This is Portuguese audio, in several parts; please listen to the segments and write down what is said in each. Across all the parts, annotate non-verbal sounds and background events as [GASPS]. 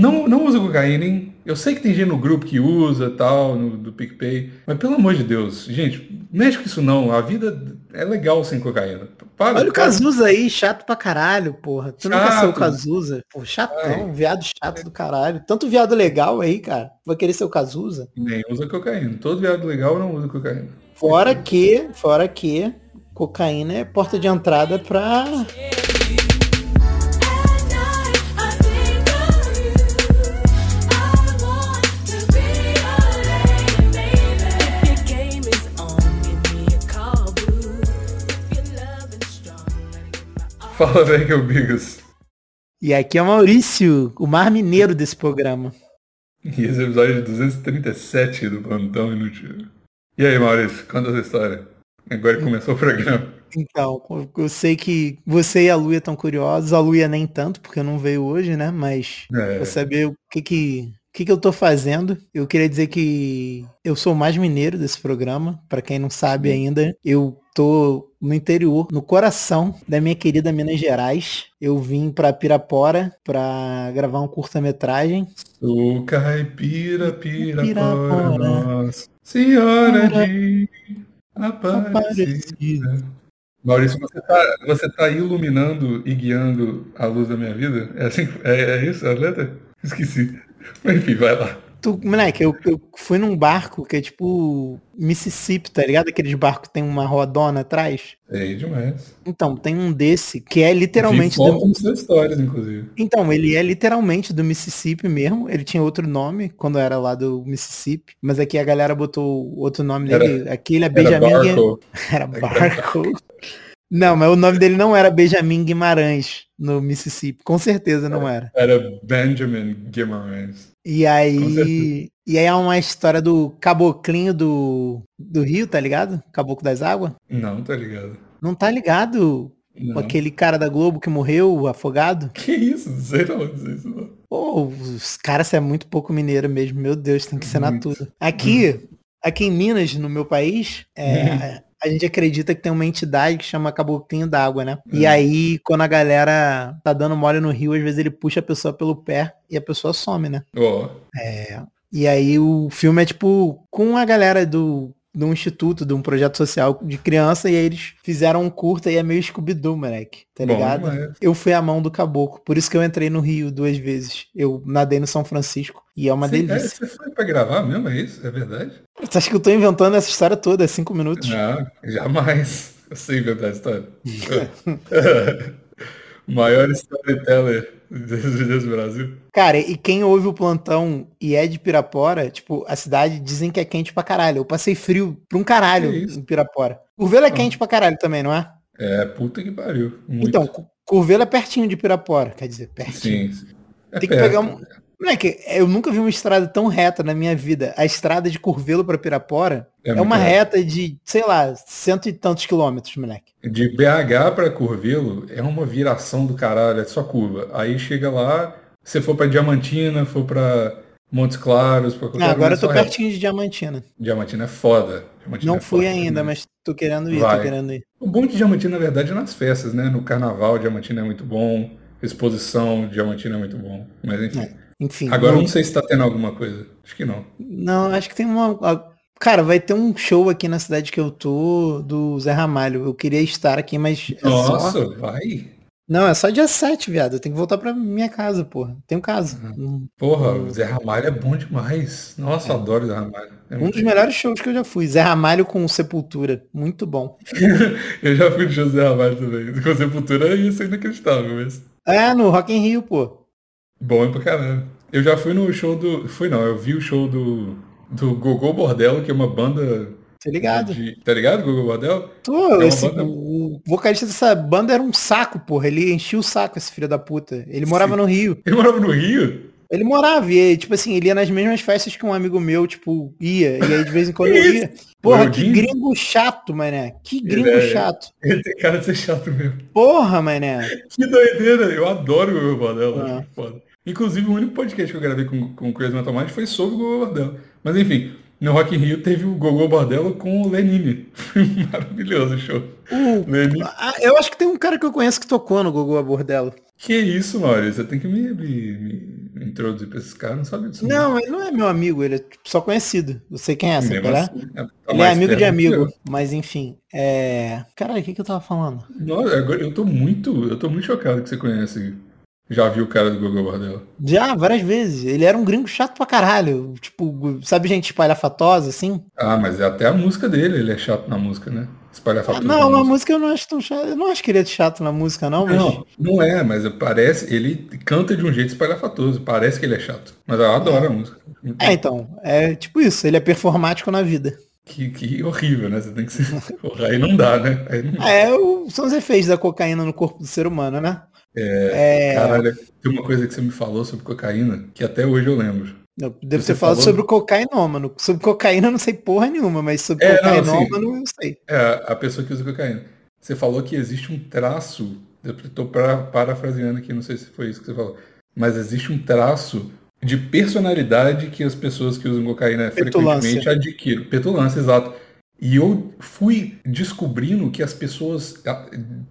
Não, não usa cocaína, hein? Eu sei que tem gente no grupo que usa tal, no, do PicPay, mas pelo amor de Deus, gente, mexe com isso não. A vida é legal sem cocaína. Para, Olha o Cazuza aí, chato pra caralho, porra. Tu chato. nunca ser o Cazuza. Pô, chatão, Ai. viado chato do caralho. Tanto viado legal aí, cara. Vai querer ser o Cazuza? Nem usa cocaína. Todo viado legal não usa cocaína. Fora que, fora que, cocaína é porta de entrada pra [LAUGHS] Fala, velho, que é o Bigas. E aqui é o Maurício, o mar mineiro desse programa. E esse é episódio 237 do Plantão Inútil. E aí, Maurício, conta essa história. Agora que começou o programa. Então, eu sei que você e a Luia estão curiosos, a Luia nem tanto, porque não veio hoje, né? Mas é. pra saber o que que que, que eu tô fazendo? Eu queria dizer que eu sou o mais mineiro desse programa. Para quem não sabe ainda, eu tô no interior, no coração da minha querida Minas Gerais. Eu vim para Pirapora para gravar um curta-metragem. Sou caipira, Pirapora, nossa senhora de Aparecida. Maurício, você tá, você tá iluminando e guiando a luz da minha vida? É, assim, é, é isso a letra? Esqueci. Enfim, vai lá. Tu, moleque, eu, eu fui num barco que é tipo Mississippi, tá ligado? Aqueles barcos que tem uma rodona atrás. É demais. Então, tem um desse que é literalmente. Vi do... suas histórias, inclusive. Então, ele é literalmente do Mississippi mesmo. Ele tinha outro nome quando era lá do Mississippi. Mas aqui a galera botou outro nome era, dele. Aqui ele é Benjamin. [LAUGHS] Era Barco. Era Barco. Não, mas o nome dele não era Benjamin Guimarães no Mississippi. Com certeza não era. Era Benjamin Guimarães. E aí. E aí é uma história do caboclinho do, do rio, tá ligado? Caboclo das Águas? Não, tá ligado. Não tá ligado? Não. Aquele cara da Globo que morreu afogado? Que isso? Não sei não, não sei isso não. Pô, os caras é muito pouco mineiro mesmo. Meu Deus, tem que ser na tudo. Aqui, aqui em Minas, no meu país, é, a gente acredita que tem uma entidade que chama Caboclinho d'Água, né? E hum. aí, quando a galera tá dando mole no rio, às vezes ele puxa a pessoa pelo pé e a pessoa some, né? Oh. É. E aí o filme é tipo com a galera do de um instituto, de um projeto social de criança, e aí eles fizeram um curta e é meio scooby moleque, tá ligado? Bom, eu fui a mão do caboclo, por isso que eu entrei no Rio duas vezes. Eu nadei no São Francisco e é uma Sim, delícia. É, você foi pra gravar mesmo, é isso? É verdade? Você acha que eu tô inventando essa história toda? É cinco minutos? Não, jamais. Eu sei inventar a história. [LAUGHS] Maior storyteller do Brasil. Cara, e quem ouve o plantão e é de Pirapora, tipo, a cidade dizem que é quente pra caralho. Eu passei frio pra um caralho em Pirapora. Curvelo é ah. quente pra caralho também, não é? É, puta que pariu. Muito. Então, Curvelo é pertinho de Pirapora, quer dizer, pertinho. Sim, sim. É Tem que pegar um, é que eu nunca vi uma estrada tão reta na minha vida. A estrada de Curvelo para Pirapora é, é uma reta de, sei lá, cento e tantos quilômetros, moleque. De BH para Curvelo é uma viração do caralho, é só curva. Aí chega lá, se for para Diamantina, for para Montes Claros, pra qualquer ah, Agora eu tô pertinho de Diamantina. Diamantina é foda. Diamantina Não é fui ainda, mas tô querendo ir, Vai. tô querendo ir. O bom de Diamantina, na verdade, é nas festas, né? No carnaval, Diamantina é muito bom. Exposição, Diamantina é muito bom. Mas enfim. É. Enfim. Agora não sei se tá tendo alguma coisa. Acho que não. Não, acho que tem uma. Cara, vai ter um show aqui na cidade que eu tô do Zé Ramalho. Eu queria estar aqui, mas. É Nossa, só... vai. Não, é só dia 7, viado. Eu tenho que voltar pra minha casa, porra. Tenho casa. Uhum. Porra, o Zé Ramalho é bom demais. Nossa, é. adoro o Zé Ramalho. É um dos melhores shows que eu já fui. Zé Ramalho com Sepultura. Muito bom. [LAUGHS] eu já fui no show do Zé Ramalho também. Com Sepultura ia ser inacreditável, mas. É, no Rock in Rio, pô. Bom pra caramba. Eu já fui no show do. Fui não, eu vi o show do. Do Gogô Bordello, que é uma banda. Tá ligado? De, tá ligado, Gogô Bordello? Tô, é esse, banda... o vocalista dessa banda era um saco, porra. Ele enchia o saco, esse filho da puta. Ele morava Sim. no Rio. Ele morava no Rio? Ele morava, e tipo assim, ele ia nas mesmas festas que um amigo meu, tipo, ia. E aí de vez em quando eu ia. Porra, que gringo chato, mané. Que gringo ele é, chato. Ele tem cara de ser chato mesmo. Porra, mané. Que doideira. Eu adoro o Gogô Bordello. Ah. Foda. Inclusive, o único podcast que eu gravei com, com o Crazy Metal Mind foi sobre o Gogô Bordello. Mas enfim, no Rock in Rio teve o Gogô Bordello com o Lenine. [LAUGHS] Maravilhoso o show. Uh, Lenine. Eu acho que tem um cara que eu conheço que tocou no Gogô Bordello. Que isso, Maurício? Você tem que me, me, me introduzir pra esses caras, não sabia disso. Não, não, ele não é meu amigo, ele é só conhecido. Eu sei quem é, essa, assim, é, ele é amigo de amigo, mas enfim. É. Caralho, o que, que eu tava falando? Não, agora eu tô muito. Eu tô muito chocado que você conhece. Já viu o cara do Google Bordel? Já, várias vezes. Ele era um gringo chato pra caralho. Tipo, sabe gente espalhafatosa, assim? Ah, mas é até a música dele, ele é chato na música, né? Espalhafatoso. Ah, não, na música. eu não acho tão chato. Eu não acho que ele é chato na música, não. Mas... Não, não é, mas parece. Ele canta de um jeito espalhafatoso. Parece que ele é chato. Mas eu adoro é. a música. É, então. É tipo isso. Ele é performático na vida. Que, que horrível, né? Você tem que ser. [LAUGHS] Porra, aí não dá, né? Não... É, são os efeitos da cocaína no corpo do ser humano, né? É, é... Caralho, tem uma coisa que você me falou sobre cocaína que até hoje eu lembro. Eu devo você ter falado falou... sobre o cocainômano. Sobre cocaína eu não sei porra nenhuma, mas sobre é, cocainômano não, assim, eu sei. É, a pessoa que usa cocaína. Você falou que existe um traço, eu estou parafraseando aqui, não sei se foi isso que você falou, mas existe um traço de personalidade que as pessoas que usam cocaína Petulância. frequentemente adquirem. Petulância, exato. E eu fui descobrindo que as pessoas.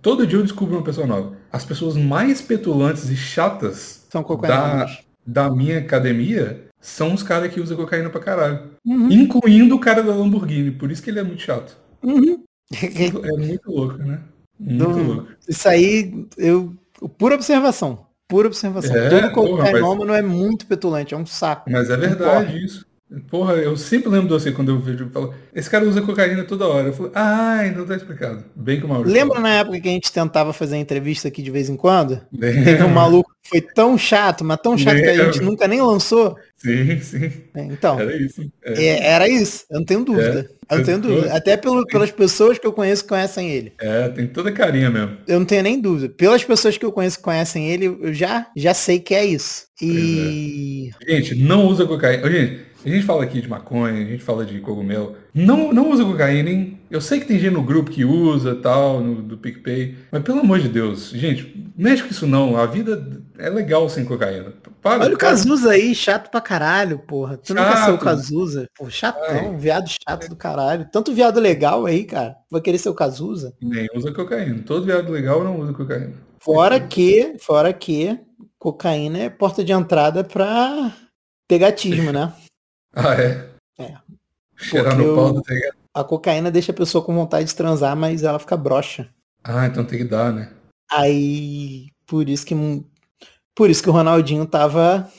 Todo dia eu descubro uma pessoa nova. As pessoas mais petulantes e chatas São da, da minha academia são os caras que usam cocaína pra caralho. Uhum. Incluindo o cara da Lamborghini. Por isso que ele é muito chato. Uhum. é muito louco, né? Muito louco. Isso aí, eu. Pura observação. Pura observação. É, Todo cocainômano mas... é muito petulante, é um saco. Mas é verdade isso. Porra, eu sempre lembro de você quando eu vejo falo, esse cara usa cocaína toda hora. Eu falo, ah, então tá explicado. Bem que o Maurício. Lembra falou. na época que a gente tentava fazer entrevista aqui de vez em quando? Lembra. Teve um maluco que foi tão chato, mas tão chato Lembra. que a gente nunca nem lançou. Sim, sim. É, então. Era isso. É. É, era isso, eu não tenho dúvida. É, eu não tenho dúvida. Até pelo, pelas pessoas que eu conheço que conhecem ele. É, tem toda carinha mesmo. Eu não tenho nem dúvida. Pelas pessoas que eu conheço que conhecem ele, eu já, já sei que é isso. E. É. Gente, não usa cocaína. Gente, a gente fala aqui de maconha, a gente fala de cogumelo. Não, não usa cocaína, hein? Eu sei que tem gente no grupo que usa, tal, no, do PicPay. Mas pelo amor de Deus, gente, mexe com isso não. A vida é legal sem cocaína. Para, Olha o Cazuza aí, chato pra caralho, porra. Tu chato. nunca ser o Cazuza. Pô, chatão, Ai. viado chato do caralho. Tanto viado legal aí, cara. Vai querer ser o Cazuza? Nem usa cocaína. Todo viado legal não usa cocaína. Fora que, fora que, cocaína é porta de entrada pra pegatismo, né? Ah, é? É. Cheirar no pau do A cocaína deixa a pessoa com vontade de transar, mas ela fica broxa. Ah, então tem que dar, né? Aí, por isso que por isso que o Ronaldinho tava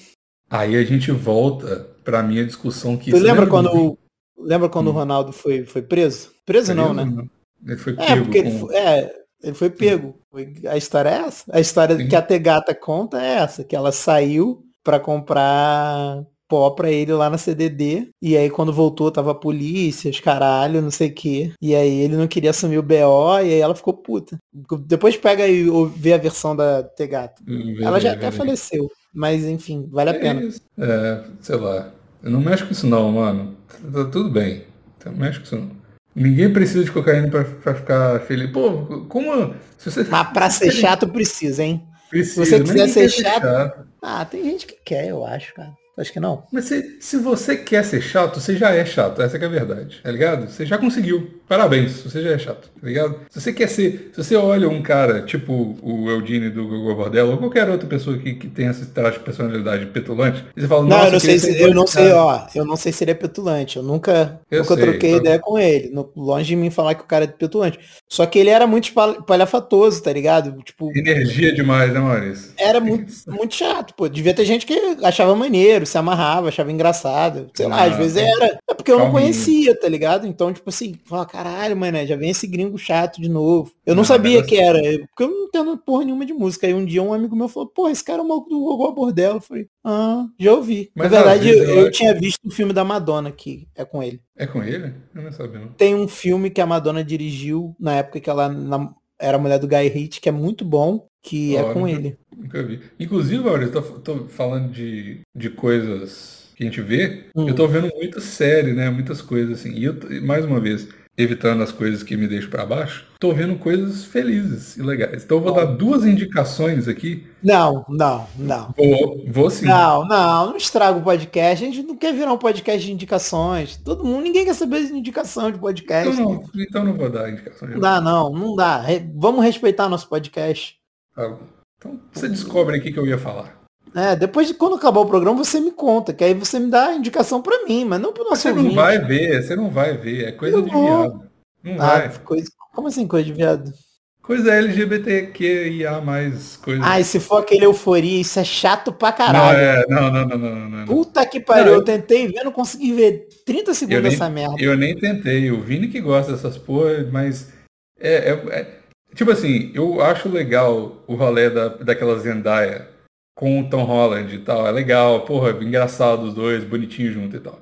Aí a gente volta pra minha discussão que Tu lembra quando lembra quando hum. o Ronaldo foi foi preso? Preso, não, né? Não. Ele foi é, pego. É, porque com... ele foi, é, ele foi pego. A história é essa. A história Sim. que a Tegata conta é essa, que ela saiu para comprar pó pra ele lá na CDD. E aí quando voltou tava a polícia, os caralho, não sei o que. E aí ele não queria assumir o BO e aí ela ficou puta. Depois pega e vê a versão da Tegato. Hum, ela já até faleceu. Mas enfim, vale a é pena. É, sei lá. Eu não mexo com isso não, mano. Tá tudo bem. Não mexe com isso não. Ninguém precisa de cocaína pra, pra ficar feliz. Pô, como. Se você... Mas pra ser chato precisa, hein? Precisa, se você quiser ser chato... chato. Ah, tem gente que quer, eu acho, cara. Acho que não. Mas se, se você quer ser chato, você já é chato. Essa é a verdade. Tá ligado? Você já conseguiu. Parabéns, você já é chato. Tá ligado? Se você quer ser. Se você olha um cara tipo o Eudine do Google Bordel ou qualquer outra pessoa que, que tem esse traço de personalidade petulante, e você fala, não, eu não sei se, eu não sei, ó. Eu não sei se ele é petulante. Eu nunca, eu nunca sei, troquei tá... ideia com ele. No, longe de mim falar que o cara é petulante. Só que ele era muito palhafatoso, tá ligado? Tipo. Energia demais, né, Maurício? Era muito, muito chato, pô. Devia ter gente que achava maneiro se amarrava, achava engraçado. Sei lá, às vezes era. É porque eu não conhecia, tá ligado? Então, tipo assim, fala, caralho, mano, já vem esse gringo chato de novo. Eu não, não sabia que era, porque eu não entendo porra nenhuma de música. Aí um dia um amigo meu falou, porra, esse cara é o maluco do Gogó Bordel. Eu falei, ah, já ouvi. Mas, Na verdade, eu, eu, eu tinha visto o filme da Madonna que é com ele. É com ele? Eu não sabia. Não. Tem um filme que a Madonna dirigiu na época que ela na, era mulher do Guy Ritchie, que é muito bom, que oh, é com nunca, ele. Nunca vi. Inclusive, Maurício, eu tô, tô, falando de, de coisas que a gente vê, hum. eu tô vendo muita série, né? Muitas coisas assim. E eu, mais uma vez, evitando as coisas que me deixam para baixo, tô vendo coisas felizes e legais. Então eu vou dar duas indicações aqui. Não, não, não. Vou, vou sim. Não, não, não estraga o podcast. A gente não quer virar um podcast de indicações. Todo mundo, ninguém quer saber de indicação de podcast. Então não, então não vou dar indicação. Não dá, não, não dá. Vamos respeitar nosso podcast. Tá Então você descobre aqui que eu ia falar. É, depois de quando acabar o programa, você me conta, que aí você me dá a indicação para mim, mas não pro nosso Você ouvinte. não vai ver, você não vai ver, é coisa eu de vou. viado. Não ah, vai. Coisa, como assim coisa de viado? Coisa LGBTQIA mais coisa. Ah, e se for aquele euforia, isso é chato pra caralho. Não, é, não, não, não, não, não, Puta que pariu, eu tentei ver, não consegui ver 30 segundos dessa merda. Eu nem tentei, o Vini que gosta dessas porra, mas é, é, é, tipo assim, eu acho legal o rolê da, daquela Zendaya com o Tom Holland e tal, é legal, porra, engraçado os dois, bonitinho junto e tal.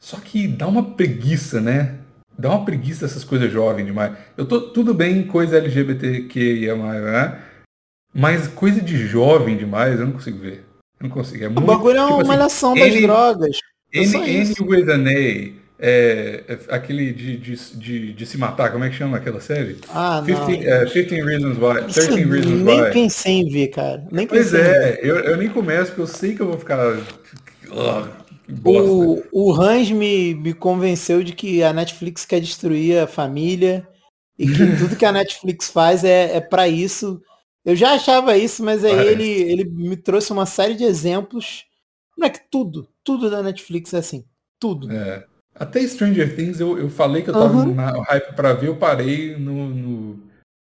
Só que dá uma preguiça, né? dá uma preguiça essas coisas jovens demais. Eu tô tudo bem coisa LGBTQIA+, né? Mas coisa de jovem demais eu não consigo ver. Eu não consigo. É o muito, bagulho é uma tipo assim, malhação das N, drogas. É N, N A. É, é, aquele de, de, de, de, se matar, como é que chama aquela série? Ah, 15, não. É, 15 Reasons Why. 13 Reasons nem Why. pensei em ver, cara. Nem pois é, eu, eu nem começo porque eu sei que eu vou ficar. O, o Hans me, me convenceu de que a Netflix quer destruir a família e que [LAUGHS] tudo que a Netflix faz é, é para isso. Eu já achava isso, mas aí ele, ele me trouxe uma série de exemplos. Não é que tudo, tudo da Netflix é assim. Tudo. É. Até Stranger Things eu, eu falei que eu tava uhum. na hype pra ver, eu parei no, no,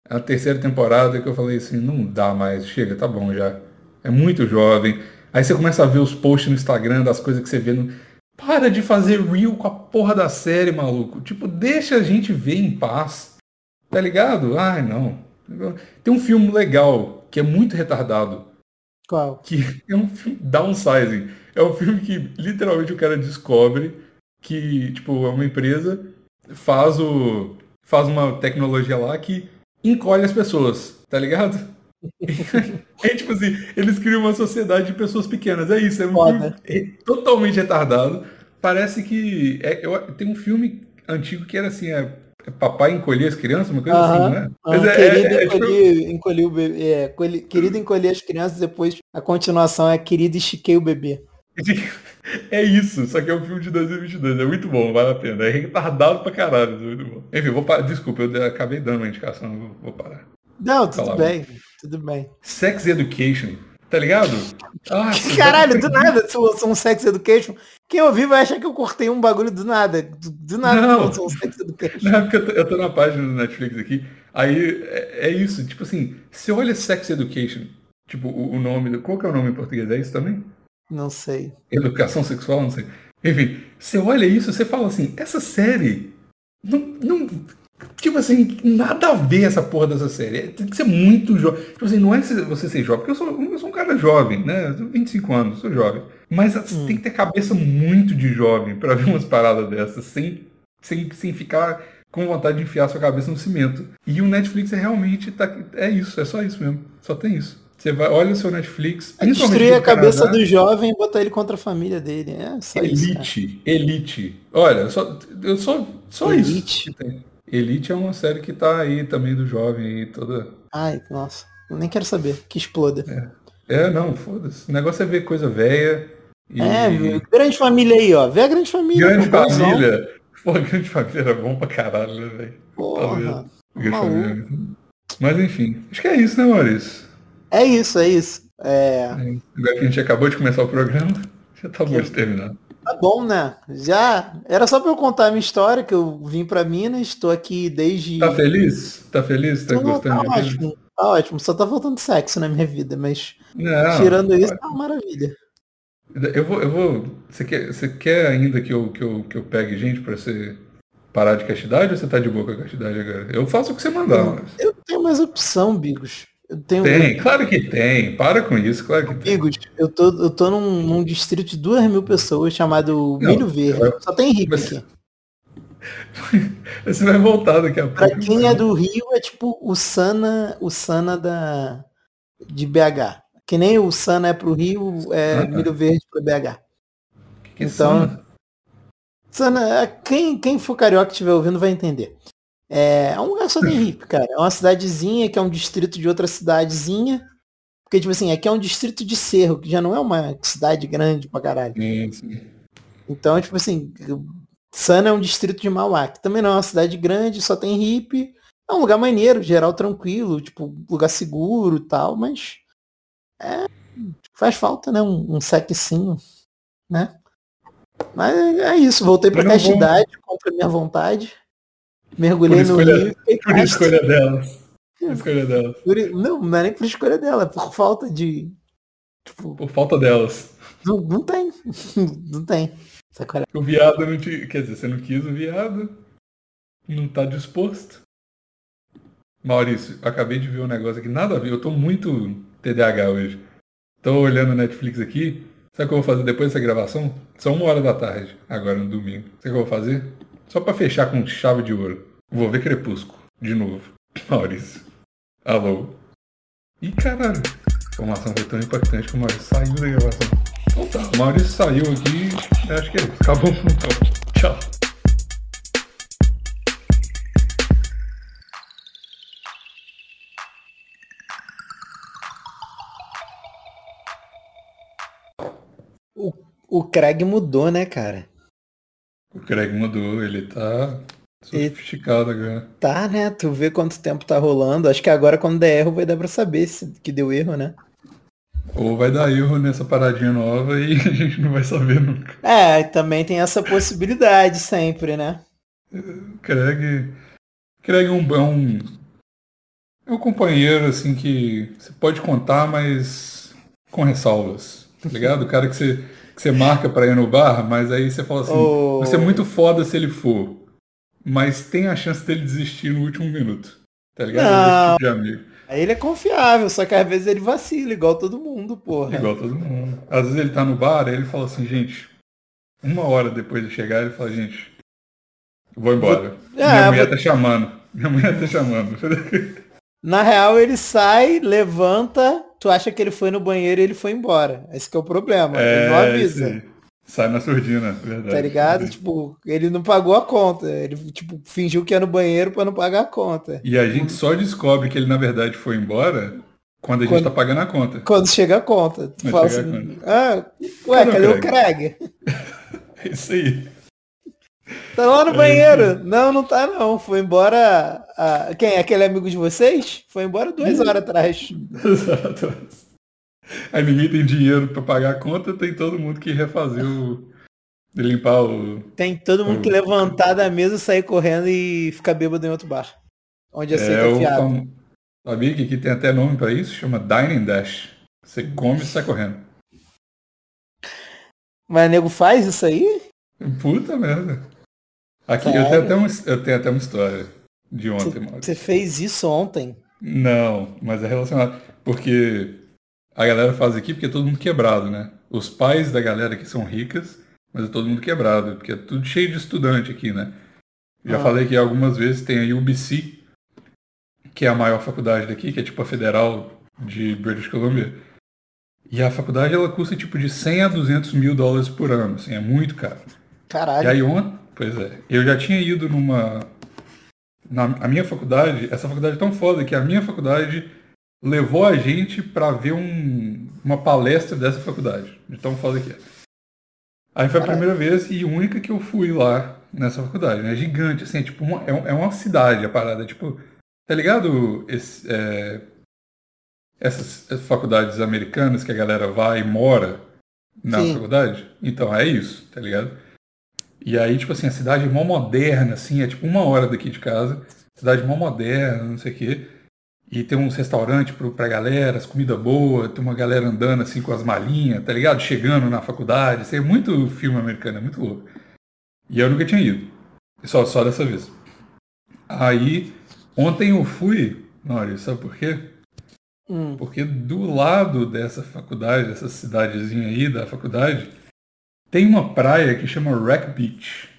a terceira temporada que eu falei assim, não dá mais, chega, tá bom já. É muito jovem. Aí você começa a ver os posts no Instagram das coisas que você vê no. Para de fazer reel com a porra da série, maluco. Tipo, deixa a gente ver em paz. Tá ligado? Ai, não. Tem um filme legal que é muito retardado. Qual? Que [LAUGHS] é um filme downsizing. É um filme que literalmente o cara descobre que, tipo, é uma empresa faz o faz uma tecnologia lá que encolhe as pessoas, tá ligado? é [LAUGHS] tipo assim, eles criam uma sociedade de pessoas pequenas. É isso, é, um é totalmente retardado. Parece que. É, eu, tem um filme antigo que era assim, é, é Papai encolher as crianças, uma coisa assim, né? Mas é, querido, é, encolhi, tipo... encolhi o bebê. É, querido encolher as crianças, depois a continuação é querido estiquei o bebê. [LAUGHS] É isso, só que é um filme de 2022, é muito bom, vale a pena. É retardado pra caralho, é muito bom. Enfim, vou parar. Desculpa, eu acabei dando uma indicação, vou, vou parar. Não, tudo bem. Tudo bem. Sex Education. Tá ligado? [LAUGHS] Nossa, Caralho, do nada, se eu sou um Sex Education. Quem ouvir vai achar que eu cortei um bagulho do nada. Do, do nada não, eu sou um Sex Education. Não, é porque eu tô, eu tô, na página do Netflix aqui. Aí é, é, isso, tipo assim, você olha Sex Education, tipo, o, o nome. Qual que é o nome em português? É isso também? Não sei. Educação sexual, não sei. Enfim, você olha isso, você fala assim, essa série não, não Tipo assim, nada a ver essa porra dessa série. Tem que ser muito jovem. Tipo assim, não é você ser jovem, porque eu sou, eu sou um cara jovem, né? Eu tenho 25 anos, sou jovem. Mas hum. tem que ter cabeça muito de jovem para ver umas paradas dessas, sem, sem, sem ficar com vontade de enfiar sua cabeça no cimento. E o Netflix é realmente tá, é isso, é só isso mesmo. Só tem isso. Você vai, olha o seu Netflix. É destruir a cabeça Canadá, do jovem e botar ele contra a família dele. É só elite, isso, elite. Olha, só, eu só, só elite. isso. Elite é uma série que tá aí também do jovem aí, toda. Ai, nossa. Eu nem quero saber. Que exploda. É, é não, foda-se. O negócio é ver coisa velha. E... É, grande família aí, ó. Vê a grande família. Grande família. Pô, grande família era bom pra caralho, né, velho? Porra. Mas enfim, acho que é isso, né, Maurício? É isso, é isso. É... Agora que a gente acabou de começar o programa, [LAUGHS] já tá bom de terminar. Tá bom, né? Já. Era só pra eu contar a minha história, que eu vim pra Minas, estou aqui desde. Tá feliz? Tá feliz? Tá Não, gostando tá ótimo. Tá ótimo. Só tá faltando sexo na minha vida, mas. Não, tirando isso, tá uma maravilha. Eu vou. Eu vou... Você, quer, você quer ainda que eu, que, eu, que eu pegue gente pra você parar de castidade ou você tá de boa com a castidade agora? Eu faço o que você mandar, mas... Eu tenho mais opção, Bigos. Tenho... Tem, claro que tem. Para com isso, claro que tem. Amigos, eu tô, eu tô num, num distrito de duas mil pessoas chamado Não, Milho Verde. Só tem rico mas... aqui. [LAUGHS] Você vai voltar daqui a pouco. Pra quem é do Rio, é tipo o Sana, o Sana da, de BH. Que nem o Sana é pro Rio, é ah, tá. Milho Verde pro BH. Que que é então, Sana? Sana, quem, quem for carioca que estiver ouvindo vai entender. É, é um lugar só tem hippie, [LAUGHS] cara. É uma cidadezinha que é um distrito de outra cidadezinha. Porque, tipo assim, aqui é um distrito de Cerro, que já não é uma cidade grande pra caralho. Então, tipo assim, Sana é um distrito de Mauá, que também não é uma cidade grande, só tem hippie. É um lugar maneiro, geral tranquilo, tipo, lugar seguro e tal, mas é Faz falta, né? Um, um né? Mas é isso, voltei pra castidade, vou... contra minha vontade. Mergulhei no rio. Por escolha dela. Por escolha dela. Não, não é nem por escolha dela, é por falta de. Tipo, por falta delas. Não, não tem. [LAUGHS] não tem. O viado não te. Quer dizer, você não quis o viado. Não tá disposto. Maurício, acabei de ver um negócio aqui, nada a ver. Eu tô muito TDAH hoje. Tô olhando Netflix aqui. Sabe o que eu vou fazer depois dessa gravação? São uma hora da tarde, agora no domingo. Sabe o que eu vou fazer? Só pra fechar com chave de ouro. Vou ver Crepúsculo, de novo. [LAUGHS] Maurício. Alô? Ih, caralho. A informação foi tão impactante que o Maurício saiu da gravação. Então tá, o Maurício saiu aqui. Acho que é isso. Acabou então. Tchau. O, o Craig mudou, né, cara? O Craig mudou, ele tá sofisticado agora. Tá, né? Tu vê quanto tempo tá rolando. Acho que agora quando der erro vai dar pra saber se que deu erro, né? Ou vai dar erro nessa paradinha nova e [LAUGHS] a gente não vai saber nunca. É, também tem essa possibilidade sempre, né? Craig. Craig é um, é um. É um companheiro, assim, que você pode contar, mas com ressalvas. Tá ligado? O cara que você que você marca para ir no bar, mas aí você fala assim, oh. vai ser muito foda se ele for. Mas tem a chance dele desistir no último minuto. Tá ligado? Não. Tipo de amigo. Aí ele é confiável, só que às vezes ele vacila, igual todo mundo, porra. Igual todo mundo. Às vezes ele tá no bar, aí ele fala assim, gente, uma hora depois de chegar, ele fala, gente, vou embora. É, Minha mulher vou... tá chamando. Minha mulher tá chamando. [LAUGHS] Na real, ele sai, levanta, tu acha que ele foi no banheiro e ele foi embora. Esse que é o problema. É, ele não avisa. Sai na surdina, verdade. Tá ligado? Tipo, ele não pagou a conta. Ele, tipo, fingiu que ia no banheiro para não pagar a conta. E a gente só descobre que ele, na verdade, foi embora quando a gente quando, tá pagando a conta. Quando chega a conta. Tu fala assim, ah, ué, cadê o Craig? [LAUGHS] é isso aí. Tá lá no é banheiro. Não, não tá não. Foi embora. A... Quem? Aquele amigo de vocês? Foi embora duas horas atrás. [LAUGHS] Exato. Aí ninguém tem dinheiro para pagar a conta, tem todo mundo que refazer o. Limpar o. Tem todo mundo o... que levantar da mesa, sair correndo e ficar bêbado em outro bar. Onde aceita é, fiado. O... Sabia que aqui tem até nome para isso? Chama Dining Dash. Você come e sai correndo. Mas nego faz isso aí? Puta merda. Aqui, eu tenho, até uma, eu tenho até uma história de ontem, Você fez isso ontem? Não, mas é relacionado. Porque a galera faz aqui porque é todo mundo quebrado, né? Os pais da galera que são ricas, mas é todo mundo quebrado, porque é tudo cheio de estudante aqui, né? Já ah. falei que algumas vezes tem a UBC, que é a maior faculdade daqui, que é tipo a federal de British Columbia. E a faculdade ela custa tipo de 100 a 200 mil dólares por ano, assim, é muito caro. Caralho. E aí ontem, Pois é. Eu já tinha ido numa. Na a minha faculdade, essa faculdade é tão foda que a minha faculdade levou a gente para ver um, uma palestra dessa faculdade. De tão foda que é. Aí foi a primeira vez e única que eu fui lá nessa faculdade, né? Gigante, assim, é tipo uma, é, é uma cidade a parada. Tipo, tá ligado? Esse, é, essas, essas, faculdades americanas que a galera vai e mora na Sim. faculdade? Então, é isso, tá ligado? E aí, tipo assim, a cidade é mó moderna, assim, é tipo uma hora daqui de casa. Cidade mó moderna, não sei o quê. E tem uns restaurantes pra galera, as comida boa, tem uma galera andando assim com as malinhas, tá ligado? Chegando na faculdade. Isso é muito filme americano, é muito louco. E eu nunca tinha ido. Só, só dessa vez. Aí, ontem eu fui, Nório, sabe por quê? Hum. Porque do lado dessa faculdade, dessa cidadezinha aí da faculdade, tem uma praia que chama Wreck Beach.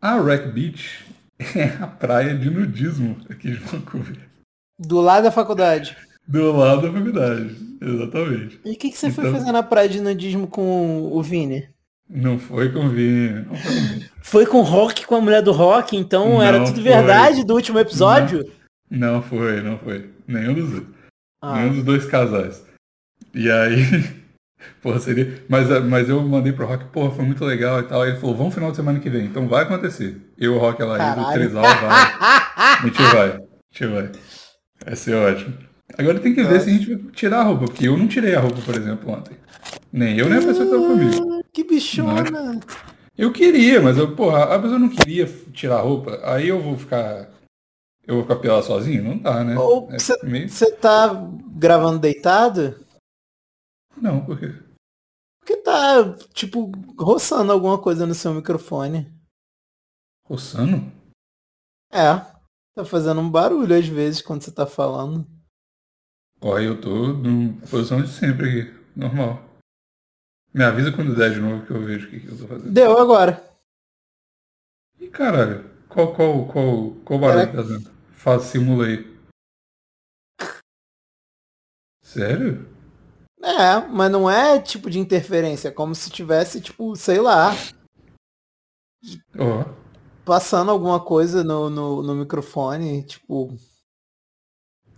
A Wreck Beach [LAUGHS] é a praia de nudismo aqui de Vancouver. Do lado da faculdade. Do lado da faculdade, exatamente. E o que, que você então, foi fazer na praia de nudismo com o Vini? Não foi com o Vini. Não foi, com... foi com o Rock, com a mulher do Rock, então não era tudo foi. verdade do último episódio? Não, não foi, não foi. Nenhum dos. Ah. Nenhum dos dois casais. E aí [LAUGHS] Porra, seria. Mas, eh, mas eu mandei pro Rock, porra, foi muito legal e tal. Aí ele falou, vamos final de semana que vem. Então vai acontecer. Eu, o Rock, ela indo, três aulas, vai. A gente vai. A gente vai. Vai ser ótimo. Agora tem que ver se a gente vai tirar a roupa, porque eu não tirei a roupa, por exemplo, ontem. Nem eu, nem a pessoa que tava comigo. Que bichona. Eu queria, mas eu, porra, a pessoa não queria tirar a roupa, aí eu vou ficar. Eu vou ficar pelado sozinho? Não dá, né? Você é meio... tá gravando deitado? Não, por quê? Porque tá, tipo, roçando alguma coisa no seu microfone. Roçando? É. Tá fazendo um barulho às vezes quando você tá falando. Ó, eu tô na posição de sempre aqui, normal. Me avisa quando der de novo que eu vejo o que, que eu tô fazendo. Deu agora. Ih, caralho. Qual, qual, qual, qual barulho tá fazendo? Faz, simula aí. Sério? É, mas não é tipo de interferência, é como se tivesse, tipo, sei lá. Ó. Oh. Passando alguma coisa no, no, no, microfone, tipo.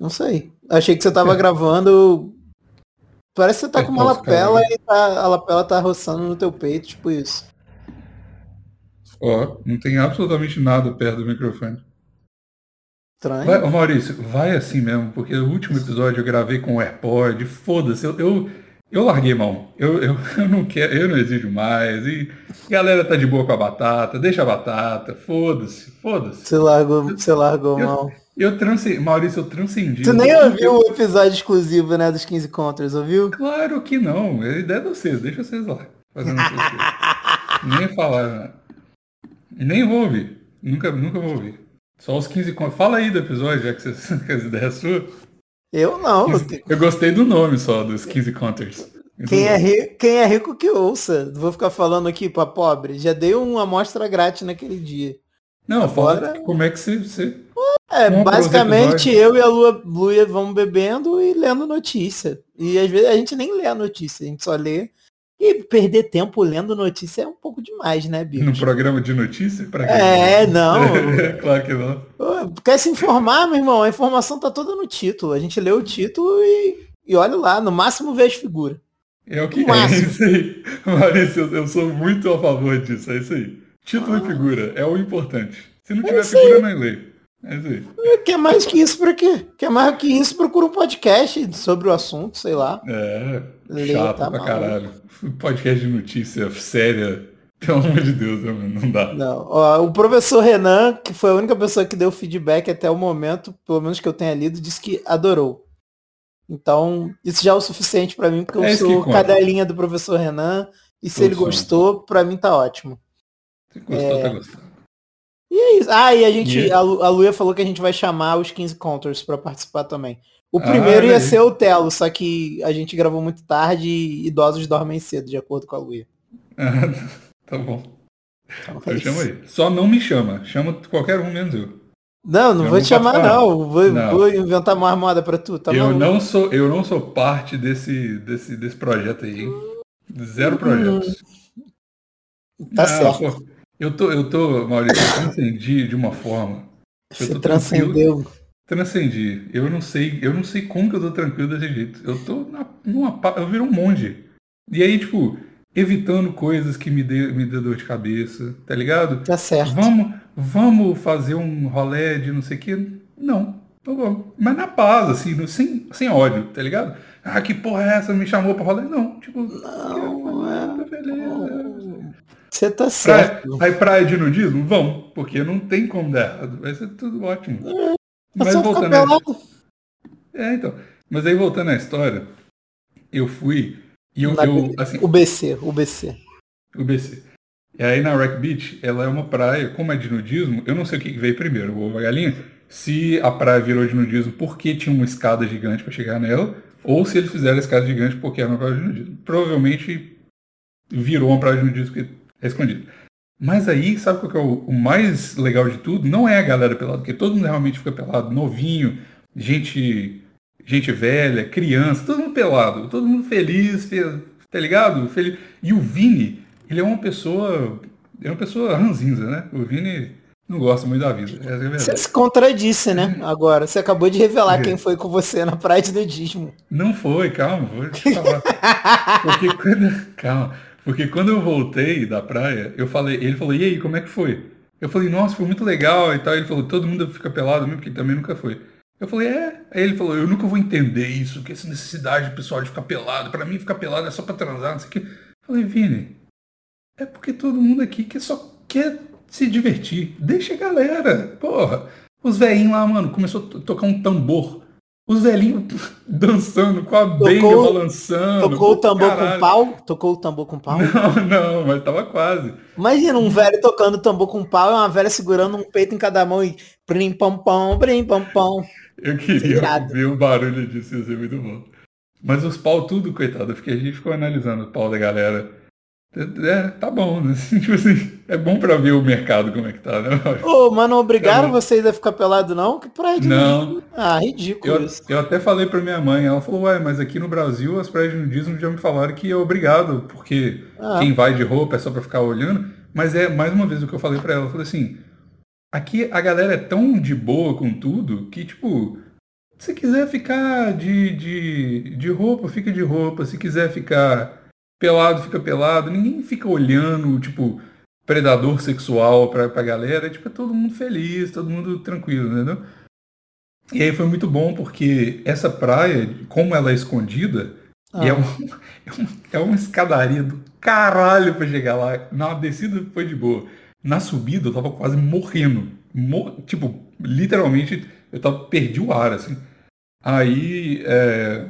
Não sei. Achei que você tava é. gravando Parece que você tá é, com uma lapela e tá, a lapela tá roçando no teu peito, tipo isso. Ó, não tem absolutamente nada perto do microfone. Estranho. Vai, Maurício, vai assim mesmo, porque o último episódio eu gravei com o AirPod, foda-se, eu, eu, eu, larguei mão. Eu, eu, [LAUGHS] eu não quero, eu não exijo mais. E a galera tá de boa com a batata, deixa a batata, foda-se, foda-se. Você largou, você largou eu, mão. Eu transcendi, Maurício, eu transcendi. Tu nem ouviu o episódio exclusivo, né, dos 15 Contras, ouviu? Claro que não. É ideia de vocês, deixa vocês lá. Fazendo [LAUGHS] Nem falar. Né? Nem vou ouvir. Nunca, nunca vou ouvir. Só os 15 Contras. Fala aí do episódio, já que, vocês, [LAUGHS] que as ideias suas. Eu não. Eu gostei do nome só, dos 15 Contras. Quem é, rico, quem é rico que ouça. Vou ficar falando aqui pra pobre. Já dei uma amostra grátis naquele dia. Não, Agora... fala como é que você, você é, basicamente eu e a Lua, Luia vamos bebendo e lendo notícia. E às vezes a gente nem lê a notícia, a gente só lê. E perder tempo lendo notícia é um pouco demais, né, bicho? No programa de notícia? Pra é, não. [LAUGHS] claro que não. Quer se informar, meu irmão? A informação tá toda no título. A gente lê o título e, e olha lá, no máximo vê as figuras. É o que é isso aí. Maurício, eu, eu, sou muito a favor disso, é isso aí. Título ah. e figura é o importante. Se não é tiver é figura, não leio. É. É, quer mais que isso pra quê? Quer mais que isso, procura um podcast sobre o assunto, sei lá. É, Lê, chato tá pra mal. caralho. Podcast de notícia séria. Pelo amor de Deus, né, não dá. Não, ó, o professor Renan, que foi a única pessoa que deu feedback até o momento, pelo menos que eu tenha lido, disse que adorou. Então, isso já é o suficiente para mim, porque eu é sou cadelinha do professor Renan, e se ele gostou, para mim tá ótimo. Se gostou, é... tá gostando. E é isso. Ah, e a gente, e... a, a Luia falou que a gente vai chamar os 15 Counters para participar também. O primeiro ah, ia ser o Telo, só que a gente gravou muito tarde e idosos dormem cedo, de acordo com a Luia. Ah, [LAUGHS] tá bom. Então, é eu chamo aí. Só não me chama. Chama qualquer um menos eu. Não, não eu vou te chamar não. Vou, não. vou inventar uma armada para tu, tá eu não sou Eu não sou parte desse, desse, desse projeto aí, hein? Zero hum. projetos. Tá não, certo. Pô, eu tô, eu tô, Maurício, eu transcendi de uma forma. Você transcendeu. Transcendi. Eu não sei, eu não sei como que eu tô tranquilo desse jeito. Eu tô na, numa. Eu viro um monge. E aí, tipo, evitando coisas que me dê, me dê dor de cabeça, tá ligado? Tá certo. Vamos, vamos fazer um rolé de não sei o que. Não. Mas na paz, assim, sem, sem ódio, tá ligado? Ah, que porra é essa? Me chamou pra rolê? Não, tipo, não, é, beleza. Você tá certo. Praia, aí praia de nudismo? Vamos, porque não tem como dar errado. Vai ser tudo ótimo. É, Mas voltando a... É, então. Mas aí voltando à história, eu fui e eu, eu assim, o BC, o BC. O BC. E aí na Wreck Beach, ela é uma praia, como é de nudismo, eu não sei o que veio primeiro, o ovo a galinha, se a praia virou de nudismo porque tinha uma escada gigante para chegar nela, ou se eles fizeram a escada gigante porque era uma praia de nudismo. Provavelmente virou uma praia de nudismo porque é escondido. Mas aí, sabe qual que é o, o, mais legal de tudo? Não é a galera pelada, porque todo mundo realmente fica pelado, novinho, gente, gente velha, criança, todo mundo pelado, todo mundo feliz, tá ligado? Feliz. E o Vini, ele é uma pessoa, é uma pessoa ranzinza, né? O Vini não gosta muito da vida. É você se contradisse, né? Agora, você acabou de revelar é. quem foi com você na praia de nudismo. Não foi, calma, vou te falar. Porque [LAUGHS] quando... Calma. Porque quando eu voltei da praia, eu falei, ele falou, e aí, como é que foi? Eu falei, nossa, foi muito legal e tal. Ele falou, todo mundo fica pelado mesmo, porque também nunca foi. Eu falei, é. Aí ele falou, eu nunca vou entender isso, que essa necessidade pessoal de ficar pelado, para mim ficar pelado é só pra transar, não sei o que. Eu falei, Vini, é porque todo mundo aqui que só quer se divertir. Deixa a galera. Porra. Os velhinhos lá, mano, começou a tocar um tambor. Os velhinhos [LAUGHS] dançando com a beira balançando. Tocou o tambor caralho. com pau? Tocou o tambor com pau? [LAUGHS] Não, não, mas tava quase. Imagina um velho tocando tambor com pau e uma velha segurando um peito em cada mão e prim pam pam, prim pam pam. Eu queria ver o barulho disso, ia ser muito bom. Mas os pau tudo, coitado, porque a gente ficou analisando o pau da galera. É, tá bom, né? [LAUGHS] tipo assim, é bom pra ver o mercado como é que tá, né? Ô, mas não obrigaram é vocês a ficar pelado não? Que praia de Não. Nudismo? Ah, ridículo eu, isso. Eu até falei pra minha mãe, ela falou, ué, mas aqui no Brasil as praias de nudismo já me falaram que é obrigado, porque ah. quem vai de roupa é só pra ficar olhando. Mas é, mais uma vez, o que eu falei pra ela, eu falei assim, aqui a galera é tão de boa com tudo que, tipo, se quiser ficar de, de, de roupa, fica de roupa. Se quiser ficar pelado, fica pelado. Ninguém fica olhando, tipo, predador sexual pra, pra galera. Tipo, é todo mundo feliz, todo mundo tranquilo, entendeu? E aí foi muito bom porque essa praia, como ela é escondida, ah. [LAUGHS] é, uma, é, uma, é uma escadaria do caralho pra chegar lá. Na descida foi de boa. Na subida eu tava quase morrendo. Mor tipo, literalmente eu tava, perdi o ar, assim. Aí, é...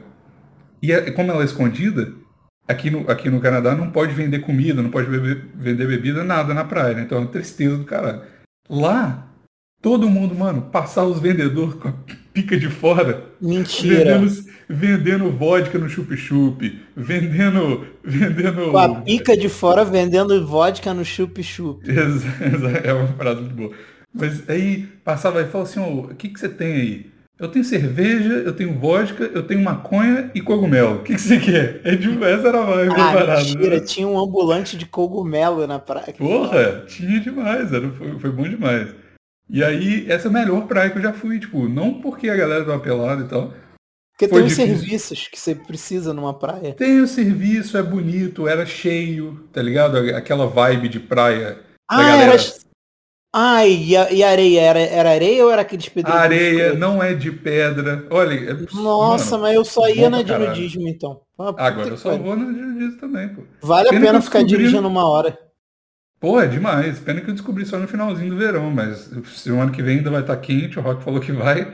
e é, como ela é escondida, aqui no, aqui no Canadá não pode vender comida, não pode beber, vender bebida, nada na praia, né? Então é uma tristeza do caralho. Lá, todo mundo, mano, passar os vendedores com a pica de fora. Mentira. Vendendo, vendendo vodka no chup-chup, vendendo, vendendo... Com a pica de fora vendendo vodka no chup-chup. [LAUGHS] é uma frase muito boa. Mas aí passava e falava assim, o que, que você tem aí? Eu tenho cerveja, eu tenho vodka, eu tenho maconha e cogumelo. O que, que você quer? É de, essa era a vibe ah, parada. Mentira, né? tinha um ambulante de cogumelo na praia. Porra, tinha demais, era, foi, foi, bom demais. E aí, essa é a melhor praia que eu já fui, tipo, não porque a galera tava pelada e tal. Porque tem os serviços que você precisa numa praia. Tem o serviço, é bonito, era cheio, tá ligado? Aquela vibe de praia. Ah, galera... era Ai, e, a, e a areia? Era, era areia ou era aqueles pedreiros? Areia não é de pedra. Olha. É, Nossa, mano, mas eu só ia na de nudismo então. Ah, Agora eu só vou na de nudismo também, pô. Vale pena a pena ficar descobri... dirigindo uma hora. Pô, é demais. Pena que eu descobri só no finalzinho do verão, mas semana que vem ainda vai estar tá quente, o Rock falou que vai.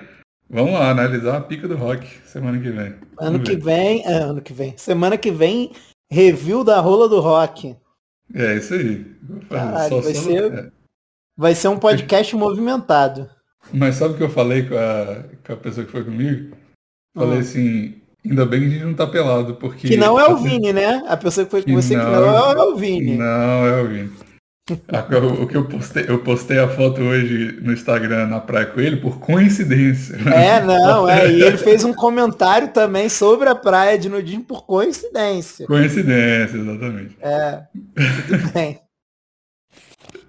Vamos lá, analisar a pica do Rock semana que vem. Ano que vem, é, ano que vem. Semana que vem, review da rola do Rock. É, isso aí. Caralho, vai ser... É. Vai ser um podcast movimentado. Mas sabe o que eu falei com a, com a pessoa que foi comigo? Falei ah. assim, ainda bem que a gente não tá pelado, porque. Que não é o Vini, né? A pessoa que foi com que você não, que não é o Vini. Não, é o Vini. o que eu postei, eu postei a foto hoje no Instagram na praia com ele por coincidência. É, não, é. E ele fez um comentário também sobre a praia de nudismo por coincidência. Coincidência, exatamente. É, tudo bem.